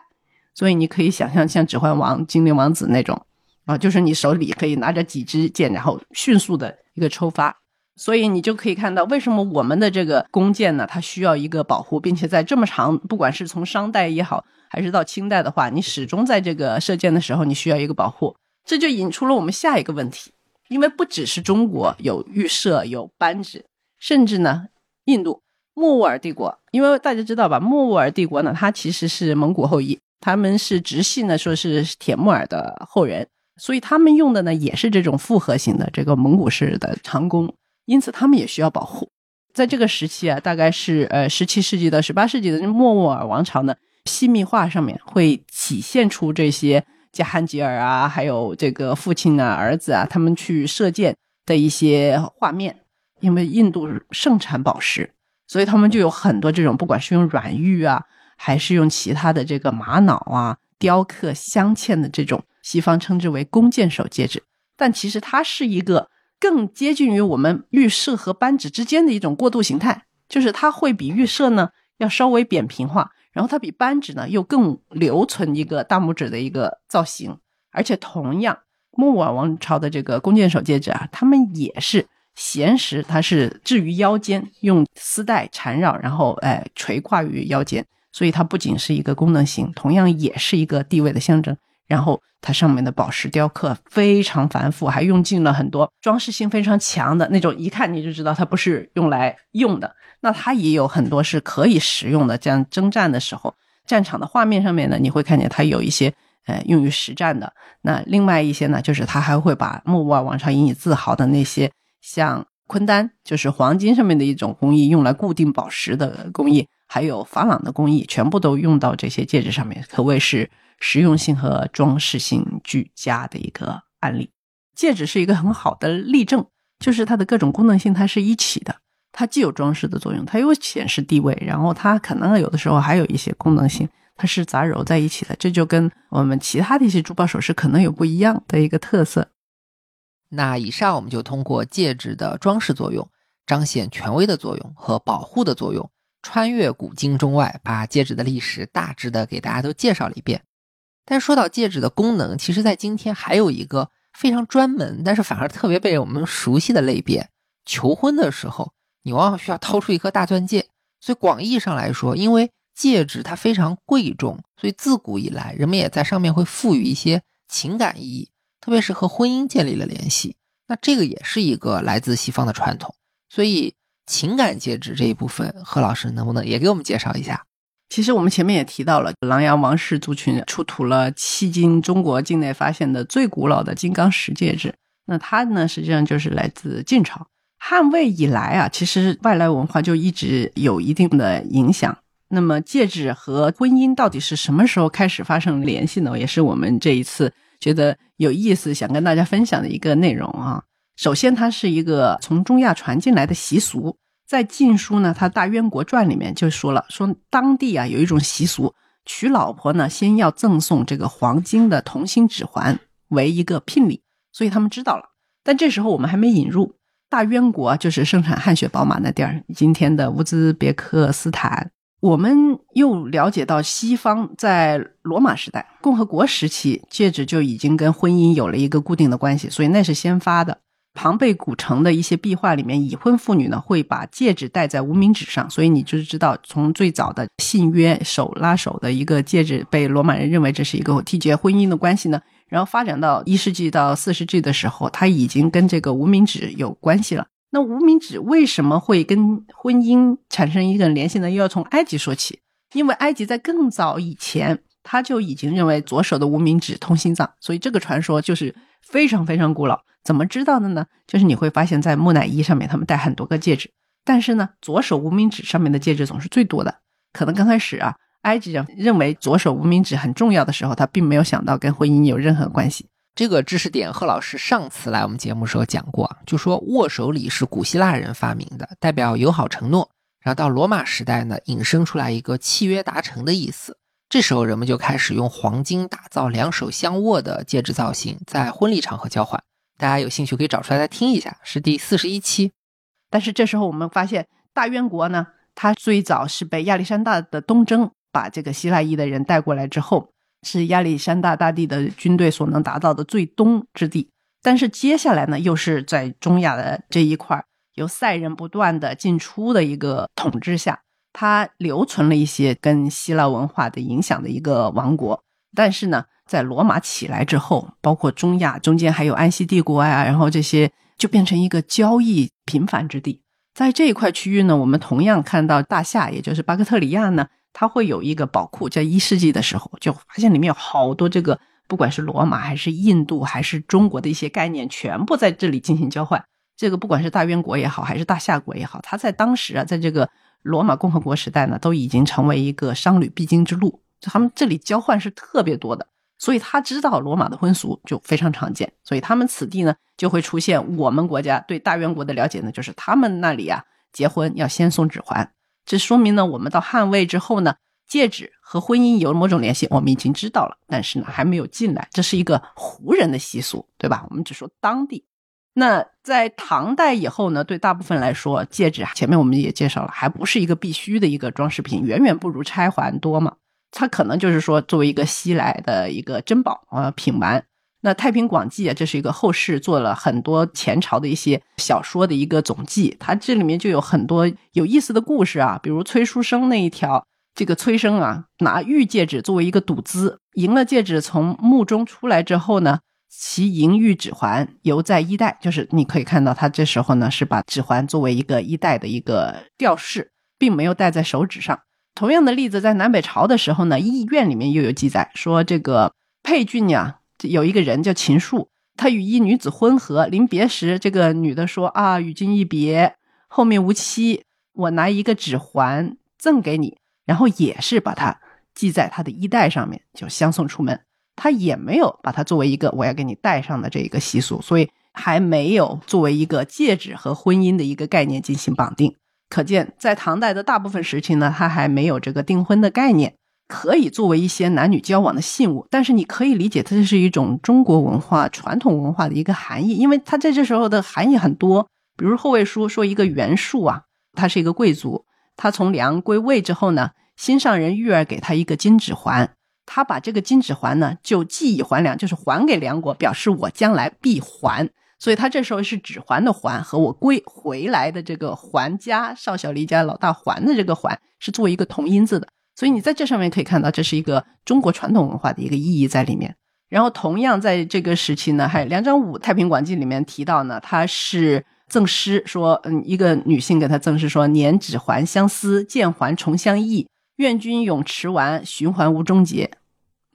所以你可以想象像《指环王》精灵王子那种啊，就是你手里可以拿着几支箭，然后迅速的一个抽发。所以你就可以看到，为什么我们的这个弓箭呢，它需要一个保护，并且在这么长，不管是从商代也好，还是到清代的话，你始终在这个射箭的时候，你需要一个保护。这就引出了我们下一个问题，因为不只是中国有预设有扳指，甚至呢，印度莫卧儿帝国，因为大家知道吧，莫卧儿帝国呢，它其实是蒙古后裔，他们是直系呢，说是铁木儿的后人，所以他们用的呢也是这种复合型的这个蒙古式的长弓，因此他们也需要保护。在这个时期啊，大概是呃十七世纪到十八世纪的莫卧儿王朝呢，细密画上面会体现出这些。加汉吉尔啊，还有这个父亲啊、儿子啊，他们去射箭的一些画面。因为印度盛产宝石，所以他们就有很多这种，不管是用软玉啊，还是用其他的这个玛瑙啊雕刻镶嵌的这种，西方称之为弓箭手戒指。但其实它是一个更接近于我们玉射和扳指之间的一种过渡形态，就是它会比玉射呢要稍微扁平化。然后它比扳指呢又更留存一个大拇指的一个造型，而且同样，莫卧儿王朝的这个弓箭手戒指啊，他们也是闲时，它是置于腰间，用丝带缠绕，然后哎垂挂于腰间，所以它不仅是一个功能性，同样也是一个地位的象征。然后它上面的宝石雕刻非常繁复，还用尽了很多装饰性非常强的那种，一看你就知道它不是用来用的。那它也有很多是可以使用的，这样征战的时候，战场的画面上面呢，你会看见它有一些呃用于实战的。那另外一些呢，就是它还会把莫卧儿王朝引以自豪的那些像昆丹，就是黄金上面的一种工艺，用来固定宝石的工艺，还有珐琅的工艺，全部都用到这些戒指上面，可谓是。实用性和装饰性俱佳的一个案例，戒指是一个很好的例证，就是它的各种功能性它是一起的，它既有装饰的作用，它又显示地位，然后它可能有的时候还有一些功能性，它是杂糅在一起的，这就跟我们其他的一些珠宝首饰可能有不一样的一个特色。那以上我们就通过戒指的装饰作用、彰显权威的作用和保护的作用，穿越古今中外，把戒指的历史大致的给大家都介绍了一遍。但说到戒指的功能，其实，在今天还有一个非常专门，但是反而特别被我们熟悉的类别：求婚的时候，你往往需要掏出一颗大钻戒。所以广义上来说，因为戒指它非常贵重，所以自古以来，人们也在上面会赋予一些情感意义，特别是和婚姻建立了联系。那这个也是一个来自西方的传统。所以，情感戒指这一部分，何老师能不能也给我们介绍一下？其实我们前面也提到了，琅琊王氏族群出土了迄今中国境内发现的最古老的金刚石戒指。那它呢，实际上就是来自晋朝、汉魏以来啊，其实外来文化就一直有一定的影响。那么戒指和婚姻到底是什么时候开始发生联系呢？也是我们这一次觉得有意思，想跟大家分享的一个内容啊。首先，它是一个从中亚传进来的习俗。在《晋书》呢，他《大渊国传》里面就说了，说当地啊有一种习俗，娶老婆呢先要赠送这个黄金的同心指环为一个聘礼，所以他们知道了。但这时候我们还没引入大渊国，就是生产汗血宝马那地儿，今天的乌兹别克斯坦。我们又了解到，西方在罗马时代、共和国时期，戒指就已经跟婚姻有了一个固定的关系，所以那是先发的。庞贝古城的一些壁画里面，已婚妇女呢会把戒指戴在无名指上，所以你就知道，从最早的信约手拉手的一个戒指，被罗马人认为这是一个缔结婚姻的关系呢。然后发展到一世纪到四世纪的时候，它已经跟这个无名指有关系了。那无名指为什么会跟婚姻产生一个联系呢？又要从埃及说起，因为埃及在更早以前，他就已经认为左手的无名指通心脏，所以这个传说就是非常非常古老。怎么知道的呢？就是你会发现在木乃伊上面，他们戴很多个戒指，但是呢，左手无名指上面的戒指总是最多的。可能刚开始啊，埃及人认为左手无名指很重要的时候，他并没有想到跟婚姻有任何关系。这个知识点，贺老师上次来我们节目时候讲过，就说握手礼是古希腊人发明的，代表友好承诺。然后到罗马时代呢，引申出来一个契约达成的意思。这时候人们就开始用黄金打造两手相握的戒指造型，在婚礼场合交换。大家有兴趣可以找出来再听一下，是第四十一期。但是这时候我们发现，大渊国呢，它最早是被亚历山大的东征把这个希腊裔的人带过来之后，是亚历山大大帝的军队所能达到的最东之地。但是接下来呢，又是在中亚的这一块由塞人不断的进出的一个统治下，它留存了一些跟希腊文化的影响的一个王国。但是呢，在罗马起来之后，包括中亚中间还有安息帝国呀，然后这些就变成一个交易频繁之地。在这一块区域呢，我们同样看到大夏，也就是巴克特里亚呢，它会有一个宝库，在一世纪的时候就发现里面有好多这个，不管是罗马还是印度还是中国的一些概念，全部在这里进行交换。这个不管是大渊国也好，还是大夏国也好，它在当时啊，在这个罗马共和国时代呢，都已经成为一个商旅必经之路。他们这里交换是特别多的，所以他知道罗马的婚俗就非常常见，所以他们此地呢就会出现我们国家对大渊国的了解呢，就是他们那里啊结婚要先送指环，这说明呢我们到汉魏之后呢，戒指和婚姻有某种联系，我们已经知道了，但是呢还没有进来，这是一个胡人的习俗，对吧？我们只说当地。那在唐代以后呢，对大部分来说，戒指前面我们也介绍了，还不是一个必须的一个装饰品，远远不如钗环多嘛。它可能就是说作为一个西来的一个珍宝啊品玩。那《太平广记》啊，这是一个后世做了很多前朝的一些小说的一个总记，它这里面就有很多有意思的故事啊，比如崔书生那一条，这个崔生啊拿玉戒指作为一个赌资，赢了戒指从墓中出来之后呢。其银玉指环犹在衣带，就是你可以看到，他这时候呢是把指环作为一个衣带的一个吊饰，并没有戴在手指上。同样的例子，在南北朝的时候呢，医院里面又有记载说，这个沛郡呀，有一个人叫秦树，他与一女子婚合，临别时，这个女的说啊，与君一别，后面无期，我拿一个指环赠给你，然后也是把它系在他的衣带上面，就相送出门。他也没有把它作为一个我要给你戴上的这一个习俗，所以还没有作为一个戒指和婚姻的一个概念进行绑定。可见，在唐代的大部分时期呢，他还没有这个订婚的概念，可以作为一些男女交往的信物。但是你可以理解，它这是一种中国文化传统文化的一个含义，因为它在这时候的含义很多。比如后魏书说，一个袁术啊，他是一个贵族，他从梁归魏之后呢，心上人玉儿给他一个金指环。他把这个金指环呢，就寄以还梁，就是还给梁国，表示我将来必还。所以他这时候是指环的还和我归回来的这个还家少小离家老大还的这个还是作为一个同音字的。所以你在这上面可以看到，这是一个中国传统文化的一个意义在里面。然后同样在这个时期呢，还有梁章武《太平广记》里面提到呢，他是赠诗说，嗯，一个女性给他赠诗说：“年指环相思，见环重相忆。”愿君永持完，循环无终结。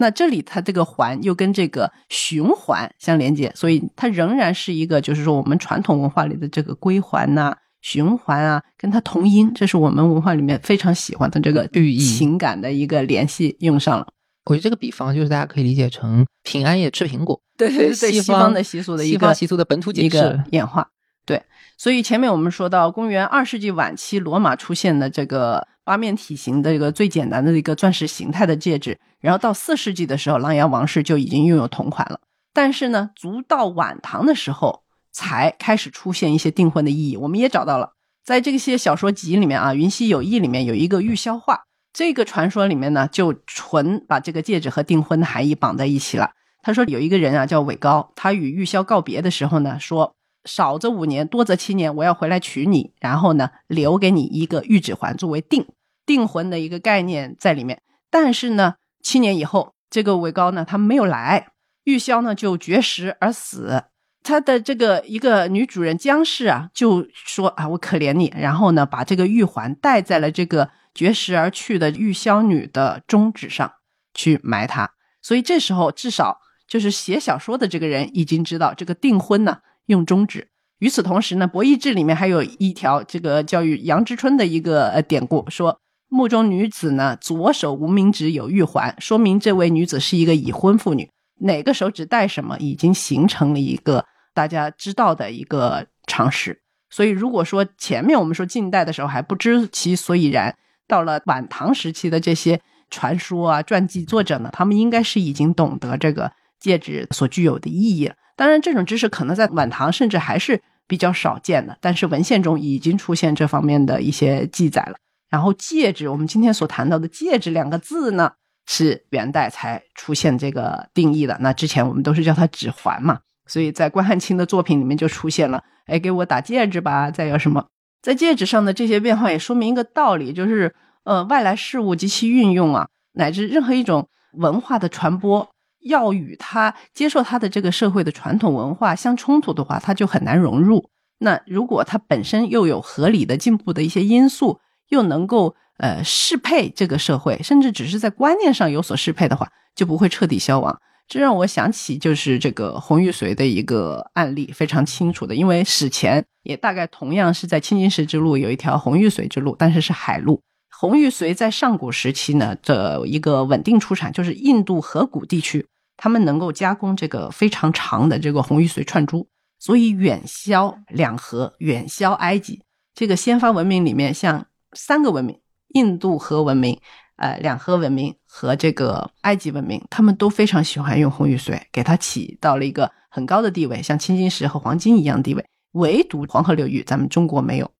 那这里它这个环又跟这个循环相连接，所以它仍然是一个，就是说我们传统文化里的这个归还呐、循环啊，跟它同音，这是我们文化里面非常喜欢的这个寓意、情感的一个联系用上了。我觉得这个比方就是大家可以理解成平安夜吃苹果，对对对，西方的习俗的一个习俗的本土解释演化。对，所以前面我们说到公元二世纪晚期，罗马出现的这个。八面体型的一个最简单的一个钻石形态的戒指，然后到四世纪的时候，琅琊王氏就已经拥有同款了。但是呢，足到晚唐的时候，才开始出现一些订婚的意义。我们也找到了，在这些小说集里面啊，《云溪有义》里面有一个玉箫画，这个传说里面呢，就纯把这个戒指和订婚的含义绑在一起了。他说有一个人啊叫韦高，他与玉箫告别的时候呢，说。少则五年，多则七年，我要回来娶你，然后呢，留给你一个玉指环作为订订婚的一个概念在里面。但是呢，七年以后，这个韦高呢，他没有来，玉箫呢就绝食而死。他的这个一个女主人姜氏啊，就说啊，我可怜你，然后呢，把这个玉环戴在了这个绝食而去的玉箫女的中指上去埋她。所以这时候，至少就是写小说的这个人已经知道这个订婚呢。用中指。与此同时呢，《博弈志》里面还有一条这个教育杨之春的一个典故，说墓中女子呢左手无名指有玉环，说明这位女子是一个已婚妇女。哪个手指戴什么，已经形成了一个大家知道的一个常识。所以，如果说前面我们说近代的时候还不知其所以然，到了晚唐时期的这些传说啊、传记作者呢，他们应该是已经懂得这个戒指所具有的意义了。当然，这种知识可能在晚唐甚至还是比较少见的，但是文献中已经出现这方面的一些记载了。然后，戒指，我们今天所谈到的“戒指”两个字呢，是元代才出现这个定义的。那之前我们都是叫它指环嘛，所以在关汉卿的作品里面就出现了哎，给我打戒指吧，再有什么？在戒指上的这些变化也说明一个道理，就是呃，外来事物及其运用啊，乃至任何一种文化的传播，要与它接受它的这个社会的传统文化相冲突的话，它就很难融入。那如果它本身又有合理的进步的一些因素，又能够呃适配这个社会，甚至只是在观念上有所适配的话，就不会彻底消亡。这让我想起就是这个红玉髓的一个案例，非常清楚的。因为史前也大概同样是在青金石之路有一条红玉髓之路，但是是海路。红玉髓在上古时期呢的一个稳定出产，就是印度河谷地区，他们能够加工这个非常长的这个红玉髓串珠，所以远销两河，远销埃及。这个先发文明里面，像三个文明，印度河文明。呃，两河文明和这个埃及文明，他们都非常喜欢用红玉髓，给它起到了一个很高的地位，像青金石和黄金一样地位。唯独黄河流域，咱们中国没有。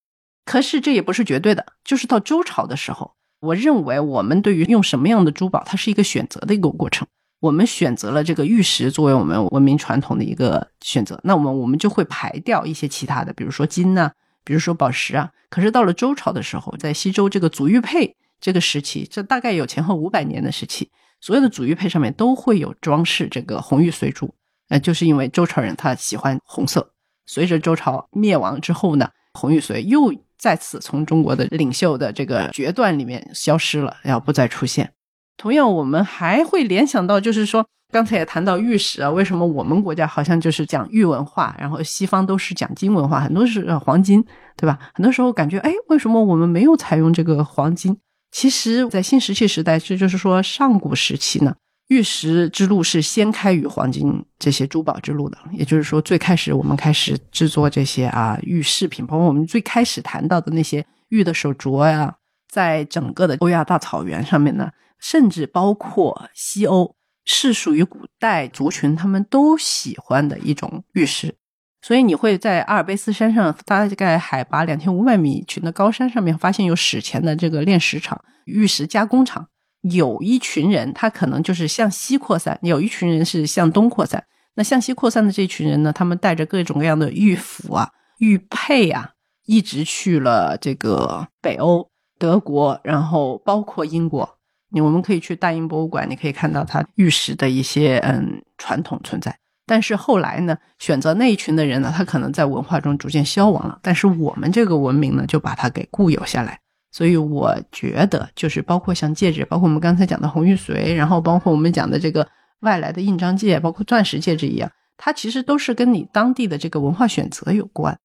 可是这也不是绝对的，就是到周朝的时候，我认为我们对于用什么样的珠宝，它是一个选择的一个过程。我们选择了这个玉石作为我们文明传统的一个选择，那我们我们就会排掉一些其他的，比如说金呐，比如说宝石啊。可是到了周朝的时候，在西周这个祖玉佩。这个时期，这大概有前后五百年的时期，所有的祖玉佩上面都会有装饰这个红玉髓珠，呃，就是因为周朝人他喜欢红色。随着周朝灭亡之后呢，红玉髓又再次从中国的领袖的这个决断里面消失了，要不再出现。同样，我们还会联想到，就是说刚才也谈到玉石啊，为什么我们国家好像就是讲玉文化，然后西方都是讲金文化，很多是黄金，对吧？很多时候感觉，哎，为什么我们没有采用这个黄金？其实，在新石器时代，这就是说上古时期呢，玉石之路是先开于黄金这些珠宝之路的。也就是说，最开始我们开始制作这些啊玉饰品，包括我们最开始谈到的那些玉的手镯呀，在整个的欧亚大草原上面呢，甚至包括西欧，是属于古代族群他们都喜欢的一种玉石。所以你会在阿尔卑斯山上，大概海拔两千五百米群的高山上面，发现有史前的这个炼石厂、玉石加工厂。有一群人，他可能就是向西扩散；有一群人是向东扩散。那向西扩散的这群人呢，他们带着各种各样的玉斧啊、玉佩啊，一直去了这个北欧、德国，然后包括英国。你我们可以去大英博物馆，你可以看到它玉石的一些嗯传统存在。但是后来呢，选择那一群的人呢，他可能在文化中逐渐消亡了。但是我们这个文明呢，就把它给固有下来。所以我觉得，就是包括像戒指，包括我们刚才讲的红玉髓，然后包括我们讲的这个外来的印章戒，包括钻石戒指一样，它其实都是跟你当地的这个文化选择有关。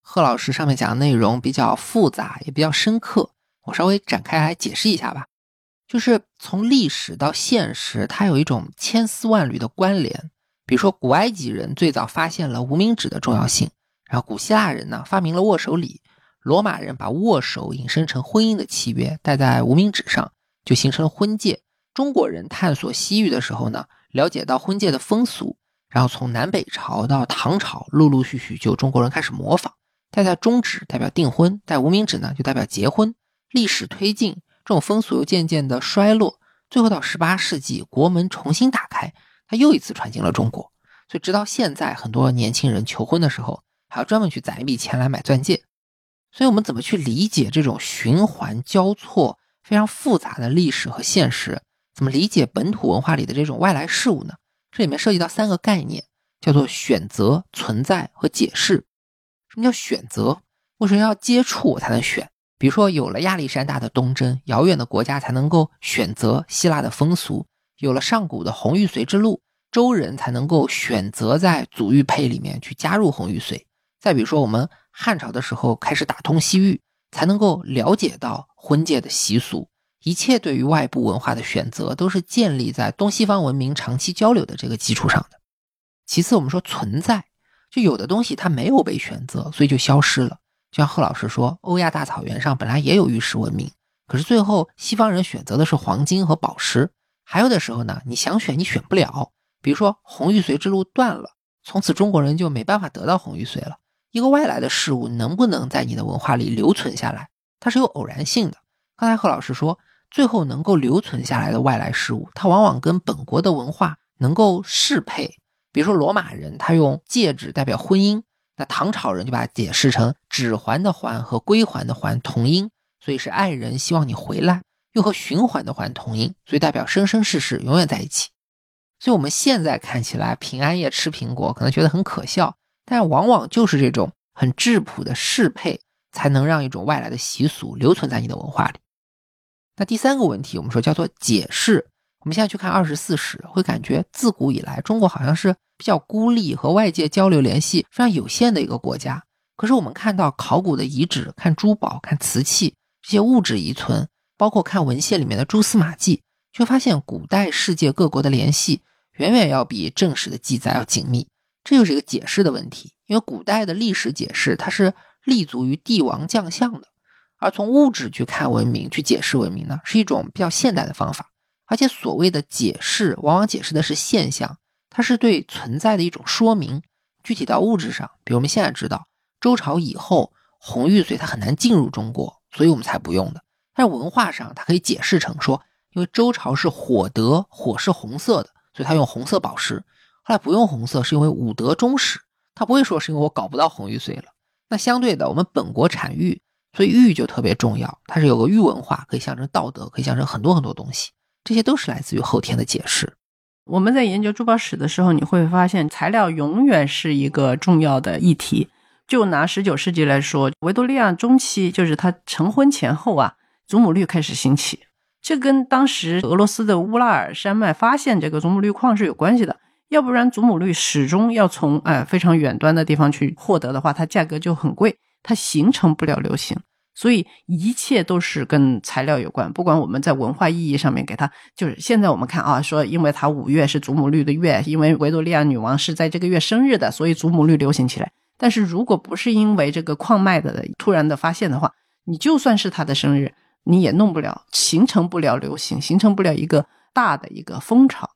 贺老师上面讲的内容比较复杂，也比较深刻，我稍微展开来解释一下吧。就是从历史到现实，它有一种千丝万缕的关联。比如说，古埃及人最早发现了无名指的重要性，然后古希腊人呢发明了握手礼，罗马人把握手引申成婚姻的契约，戴在无名指上，就形成了婚戒。中国人探索西域的时候呢，了解到婚戒的风俗，然后从南北朝到唐朝，陆陆续续就中国人开始模仿，戴在中指代表订婚，戴无名指呢就代表结婚。历史推进，这种风俗又渐渐的衰落，最后到十八世纪，国门重新打开。它又一次传进了中国，所以直到现在，很多年轻人求婚的时候还要专门去攒一笔钱来买钻戒。所以，我们怎么去理解这种循环交错、非常复杂的历史和现实？怎么理解本土文化里的这种外来事物呢？这里面涉及到三个概念，叫做选择、存在和解释。什么叫选择？为什么要接触我才能选？比如说，有了亚历山大的东征，遥远的国家才能够选择希腊的风俗。有了上古的红玉髓之路，周人才能够选择在祖玉佩里面去加入红玉髓。再比如说，我们汉朝的时候开始打通西域，才能够了解到婚戒的习俗。一切对于外部文化的选择，都是建立在东西方文明长期交流的这个基础上的。其次，我们说存在，就有的东西它没有被选择，所以就消失了。就像贺老师说，欧亚大草原上本来也有玉石文明，可是最后西方人选择的是黄金和宝石。还有的时候呢，你想选你选不了，比如说红玉髓之路断了，从此中国人就没办法得到红玉髓了。一个外来的事物能不能在你的文化里留存下来，它是有偶然性的。刚才贺老师说，最后能够留存下来的外来事物，它往往跟本国的文化能够适配。比如说罗马人，他用戒指代表婚姻，那唐朝人就把它解释成指环的环和归还的还同音，所以是爱人希望你回来，又和循环的环同音，所以代表生生世世永远在一起。所以我们现在看起来平安夜吃苹果可能觉得很可笑，但往往就是这种很质朴的适配，才能让一种外来的习俗留存在你的文化里。那第三个问题，我们说叫做解释。我们现在去看二十四史，会感觉自古以来中国好像是比较孤立和外界交流联系非常有限的一个国家。可是我们看到考古的遗址、看珠宝、看瓷器这些物质遗存，包括看文献里面的蛛丝马迹，却发现古代世界各国的联系远远要比正史的记载要紧密。这就是一个解释的问题，因为古代的历史解释它是立足于帝王将相的，而从物质去看文明、去解释文明呢，是一种比较现代的方法。而且所谓的解释，往往解释的是现象，它是对存在的一种说明。具体到物质上，比如我们现在知道，周朝以后红玉髓它很难进入中国，所以我们才不用的。但是文化上，它可以解释成说，因为周朝是火德，火是红色的，所以它用红色宝石。后来不用红色，是因为武德忠始，他不会说是因为我搞不到红玉髓了。那相对的，我们本国产玉，所以玉就特别重要，它是有个玉文化，可以象征道德，可以象征很多很多东西。这些都是来自于后天的解释。我们在研究珠宝史的时候，你会发现材料永远是一个重要的议题。就拿十九世纪来说，维多利亚中期，就是他成婚前后啊，祖母绿开始兴起，这跟当时俄罗斯的乌拉尔山脉发现这个祖母绿矿是有关系的。要不然，祖母绿始终要从哎非常远端的地方去获得的话，它价格就很贵，它形成不了流行。所以一切都是跟材料有关，不管我们在文化意义上面给它，就是现在我们看啊，说因为它五月是祖母绿的月，因为维多利亚女王是在这个月生日的，所以祖母绿流行起来。但是如果不是因为这个矿脉的突然的发现的话，你就算是他的生日，你也弄不了，形成不了流行，形成不了一个大的一个风潮。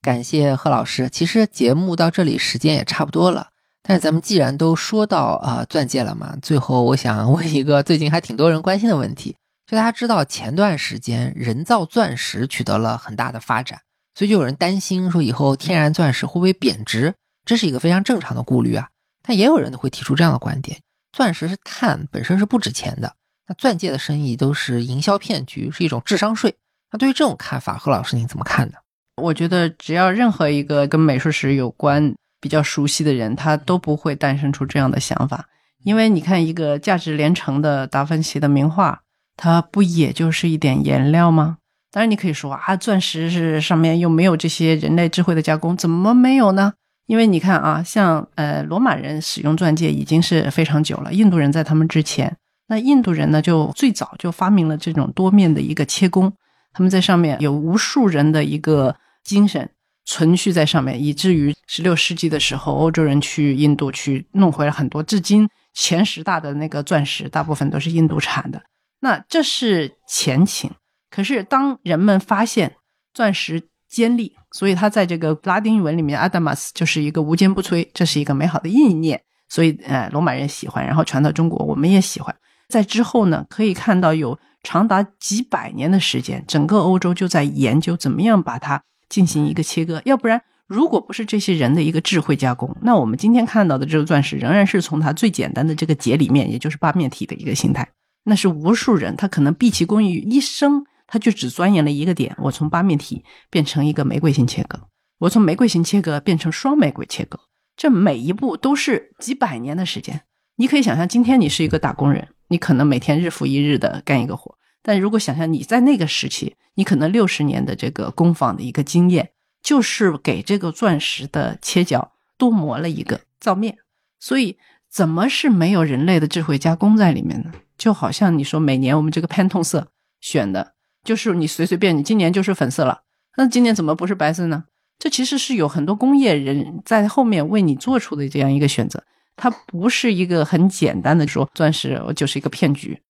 感谢贺老师，其实节目到这里时间也差不多了。但是咱们既然都说到啊钻戒了嘛，最后我想问一个最近还挺多人关心的问题，就大家知道前段时间人造钻石取得了很大的发展，所以就有人担心说以后天然钻石会不会贬值，这是一个非常正常的顾虑啊。但也有人会提出这样的观点：钻石是碳，本身是不值钱的，那钻戒的生意都是营销骗局，是一种智商税。那对于这种看法，何老师您怎么看呢？我觉得只要任何一个跟美术史有关。比较熟悉的人，他都不会诞生出这样的想法，因为你看一个价值连城的达芬奇的名画，它不也就是一点颜料吗？当然，你可以说啊，钻石是上面又没有这些人类智慧的加工，怎么没有呢？因为你看啊，像呃罗马人使用钻戒已经是非常久了，印度人在他们之前，那印度人呢就最早就发明了这种多面的一个切工，他们在上面有无数人的一个精神。存续在上面，以至于十六世纪的时候，欧洲人去印度去弄回了很多，至今前十大的那个钻石，大部分都是印度产的。那这是前情。可是当人们发现钻石坚利，所以它在这个拉丁语文里面，adamas 就是一个无坚不摧，这是一个美好的意念。所以，呃，罗马人喜欢，然后传到中国，我们也喜欢。在之后呢，可以看到有长达几百年的时间，整个欧洲就在研究怎么样把它。进行一个切割，要不然，如果不是这些人的一个智慧加工，那我们今天看到的这个钻石仍然是从它最简单的这个结里面，也就是八面体的一个形态。那是无数人，他可能毕其功于一生，他就只钻研了一个点：我从八面体变成一个玫瑰型切割，我从玫瑰型切割变成双玫瑰切割。这每一步都是几百年的时间。你可以想象，今天你是一个打工人，你可能每天日复一日的干一个活。但如果想象你在那个时期，你可能六十年的这个工坊的一个经验，就是给这个钻石的切角多磨了一个造面。所以，怎么是没有人类的智慧加工在里面呢？就好像你说每年我们这个 Pantone 色选的，就是你随随便，你今年就是粉色了，那今年怎么不是白色呢？这其实是有很多工业人在后面为你做出的这样一个选择，它不是一个很简单的说钻石就是一个骗局。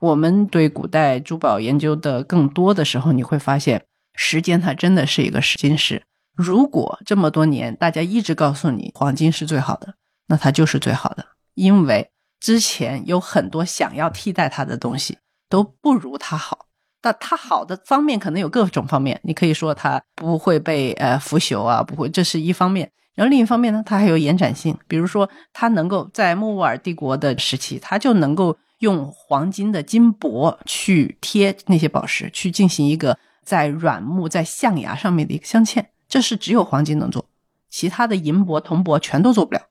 我们对古代珠宝研究的更多的时候，你会发现，时间它真的是一个试金石。如果这么多年大家一直告诉你黄金是最好的，那它就是最好的，因为之前有很多想要替代它的东西都不如它好。那它好的方面可能有各种方面，你可以说它不会被呃腐朽啊，不会，这是一方面。然后另一方面呢，它还有延展性，比如说它能够在莫卧儿帝国的时期，它就能够用黄金的金箔去贴那些宝石，去进行一个在软木在象牙上面的一个镶嵌，这是只有黄金能做，其他的银箔、铜箔全都做不了。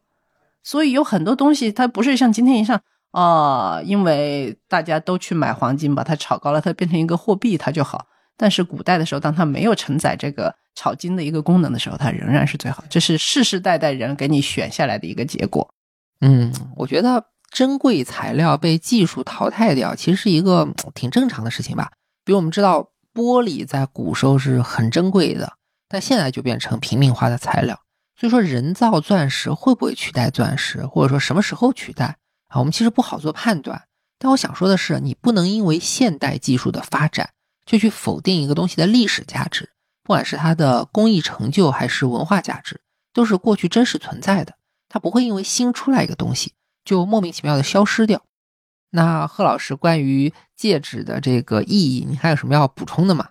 所以有很多东西，它不是像今天一样，啊，因为大家都去买黄金，把它炒高了，它变成一个货币，它就好。但是古代的时候，当它没有承载这个炒金的一个功能的时候，它仍然是最好。这是世世代代人给你选下来的一个结果。嗯，我觉得珍贵材料被技术淘汰掉，其实是一个挺正常的事情吧。比如我们知道玻璃在古时候是很珍贵的，但现在就变成平民化的材料。所以说，人造钻石会不会取代钻石，或者说什么时候取代啊？我们其实不好做判断。但我想说的是，你不能因为现代技术的发展就去否定一个东西的历史价值，不管是它的工艺成就还是文化价值，都是过去真实存在的。它不会因为新出来一个东西就莫名其妙的消失掉。那贺老师关于戒指的这个意义，你还有什么要补充的吗？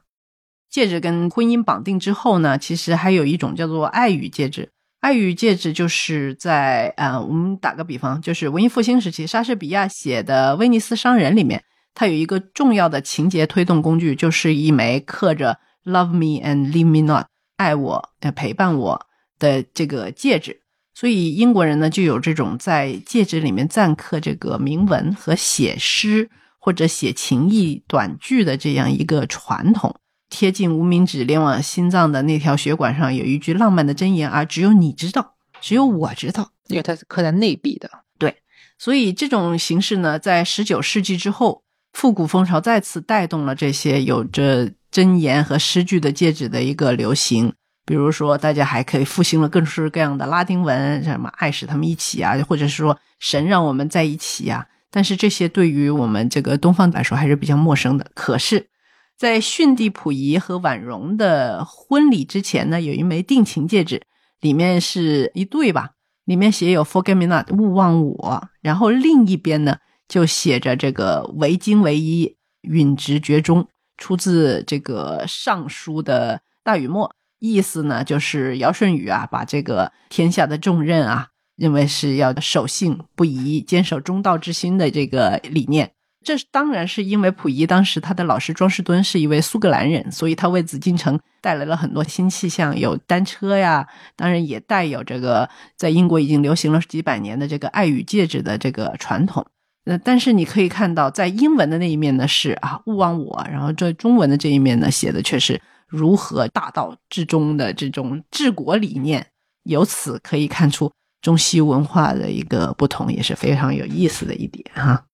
戒指跟婚姻绑定之后呢，其实还有一种叫做爱与戒指。爱与戒指就是在呃，我们打个比方，就是文艺复兴时期，莎士比亚写的《威尼斯商人》里面，它有一个重要的情节推动工具，就是一枚刻着 “Love me and leave me not”，爱我呃陪伴我的这个戒指。所以英国人呢，就有这种在戒指里面錾刻这个铭文和写诗或者写情意短句的这样一个传统。贴近无名指，连往心脏的那条血管上有一句浪漫的箴言，而只有你知道，只有我知道，因为它是刻在内壁的。对，所以这种形式呢，在十九世纪之后，复古风潮再次带动了这些有着箴言和诗句的戒指的一个流行。比如说，大家还可以复兴了各式各样的拉丁文，什么“爱使他们一起”啊，或者是说“神让我们在一起”呀。但是这些对于我们这个东方来说还是比较陌生的。可是。在逊帝溥仪和婉容的婚礼之前呢，有一枚定情戒指，里面是一对吧？里面写有 “Forget me not”，勿忘我。然后另一边呢，就写着这个“唯精唯一，允直绝中”，出自这个《尚书》的大禹谟。意思呢，就是尧舜禹啊，把这个天下的重任啊，认为是要守信不疑、坚守中道之心的这个理念。这当然是因为溥仪当时他的老师庄士敦是一位苏格兰人，所以他为紫禁城带来了很多新气象，有单车呀，当然也带有这个在英国已经流行了几百年的这个爱与戒指的这个传统。呃，但是你可以看到，在英文的那一面呢是啊勿忘我，然后在中文的这一面呢写的却是如何大道至中的这种治国理念，由此可以看出中西文化的一个不同，也是非常有意思的一点哈。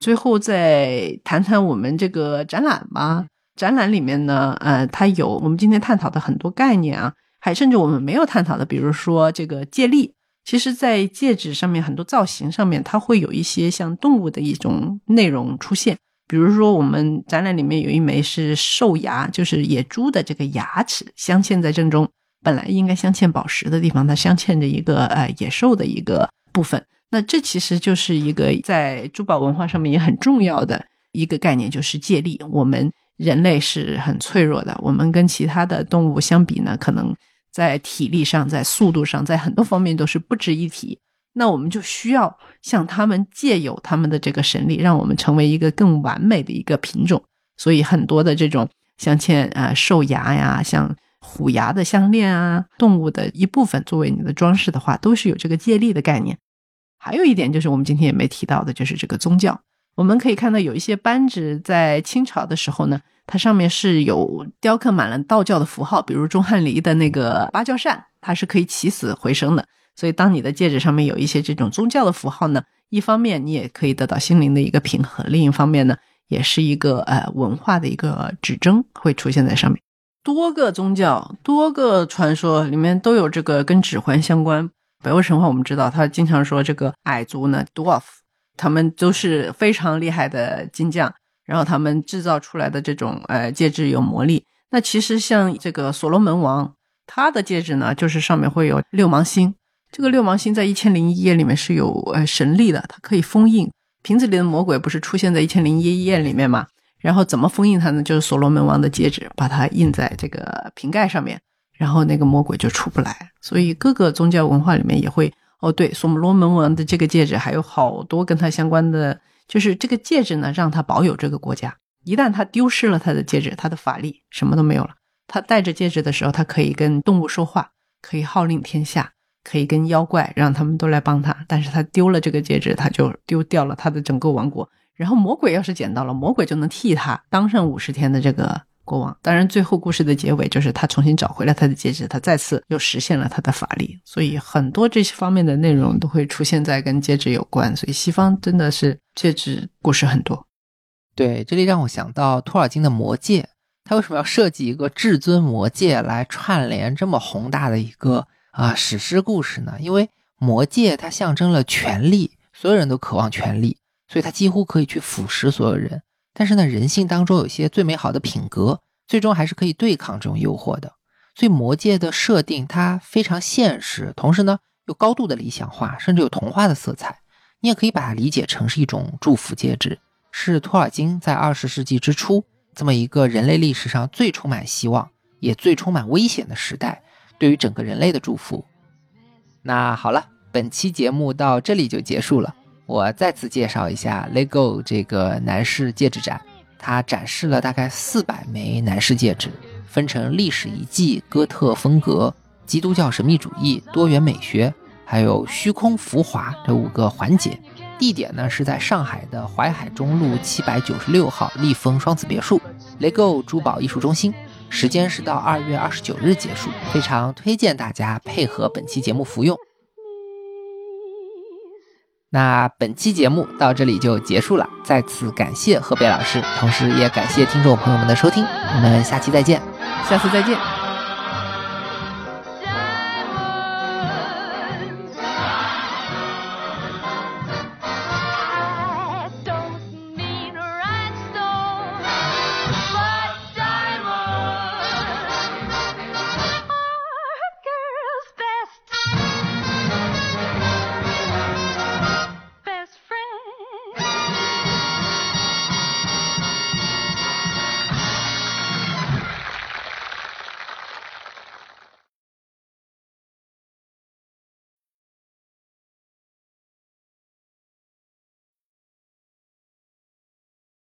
最后再谈谈我们这个展览吧。展览里面呢，呃，它有我们今天探讨的很多概念啊，还甚至我们没有探讨的，比如说这个戒力。其实，在戒指上面很多造型上面，它会有一些像动物的一种内容出现。比如说，我们展览里面有一枚是兽牙，就是野猪的这个牙齿镶嵌在正中，本来应该镶嵌宝石的地方，它镶嵌着一个呃野兽的一个部分。那这其实就是一个在珠宝文化上面也很重要的一个概念，就是借力。我们人类是很脆弱的，我们跟其他的动物相比呢，可能在体力上、在速度上、在很多方面都是不值一提。那我们就需要向他们借有他们的这个神力，让我们成为一个更完美的一个品种。所以很多的这种镶嵌啊兽牙呀、像虎牙的项链啊，动物的一部分作为你的装饰的话，都是有这个借力的概念。还有一点就是，我们今天也没提到的，就是这个宗教。我们可以看到有一些扳指在清朝的时候呢，它上面是有雕刻满了道教的符号，比如钟汉离的那个芭蕉扇，它是可以起死回生的。所以，当你的戒指上面有一些这种宗教的符号呢，一方面你也可以得到心灵的一个平衡，另一方面呢，也是一个呃文化的一个指征会出现在上面。多个宗教、多个传说里面都有这个跟指环相关。北欧神话我们知道，他经常说这个矮族呢，dwarf，他们都是非常厉害的金匠，然后他们制造出来的这种呃戒指有魔力。那其实像这个所罗门王，他的戒指呢，就是上面会有六芒星。这个六芒星在一千零一夜里面是有呃神力的，它可以封印。瓶子里的魔鬼不是出现在一千零一夜里面吗？然后怎么封印它呢？就是所罗门王的戒指，把它印在这个瓶盖上面。然后那个魔鬼就出不来。所以各个宗教文化里面也会哦，对，所罗门王的这个戒指还有好多跟他相关的，就是这个戒指呢，让他保有这个国家。一旦他丢失了他的戒指，他的法力什么都没有了。他戴着戒指的时候，他可以跟动物说话，可以号令天下，可以跟妖怪让他们都来帮他。但是他丢了这个戒指，他就丢掉了他的整个王国。然后魔鬼要是捡到了，魔鬼就能替他当上五十天的这个国王。当然，最后故事的结尾就是他重新找回了他的戒指，他再次又实现了他的法力。所以很多这些方面的内容都会出现在跟戒指有关。所以西方真的是戒指故事很多。对，这里让我想到托尔金的《魔戒》，他为什么要设计一个至尊魔戒来串联这么宏大的一个啊史诗故事呢？因为魔戒它象征了权力，所有人都渴望权力，所以它几乎可以去腐蚀所有人。但是呢，人性当中有些最美好的品格，最终还是可以对抗这种诱惑的。所以魔戒的设定它非常现实，同时呢又高度的理想化，甚至有童话的色彩。你也可以把它理解成是一种祝福戒指。是托尔金在二十世纪之初这么一个人类历史上最充满希望也最充满危险的时代，对于整个人类的祝福。那好了，本期节目到这里就结束了。我再次介绍一下 LEGO 这个男士戒指展，它展示了大概四百枚男士戒指，分成历史遗迹、哥特风格、基督教神秘主义、多元美学，还有虚空浮华这五个环节。地点呢是在上海的淮海中路七百九十六号立丰双子别墅，LEGO 珠宝艺术中心。时间是到二月二十九日结束，非常推荐大家配合本期节目服用。那本期节目到这里就结束了，再次感谢河北老师，同时也感谢听众朋友们的收听，我们下期再见，下次再见。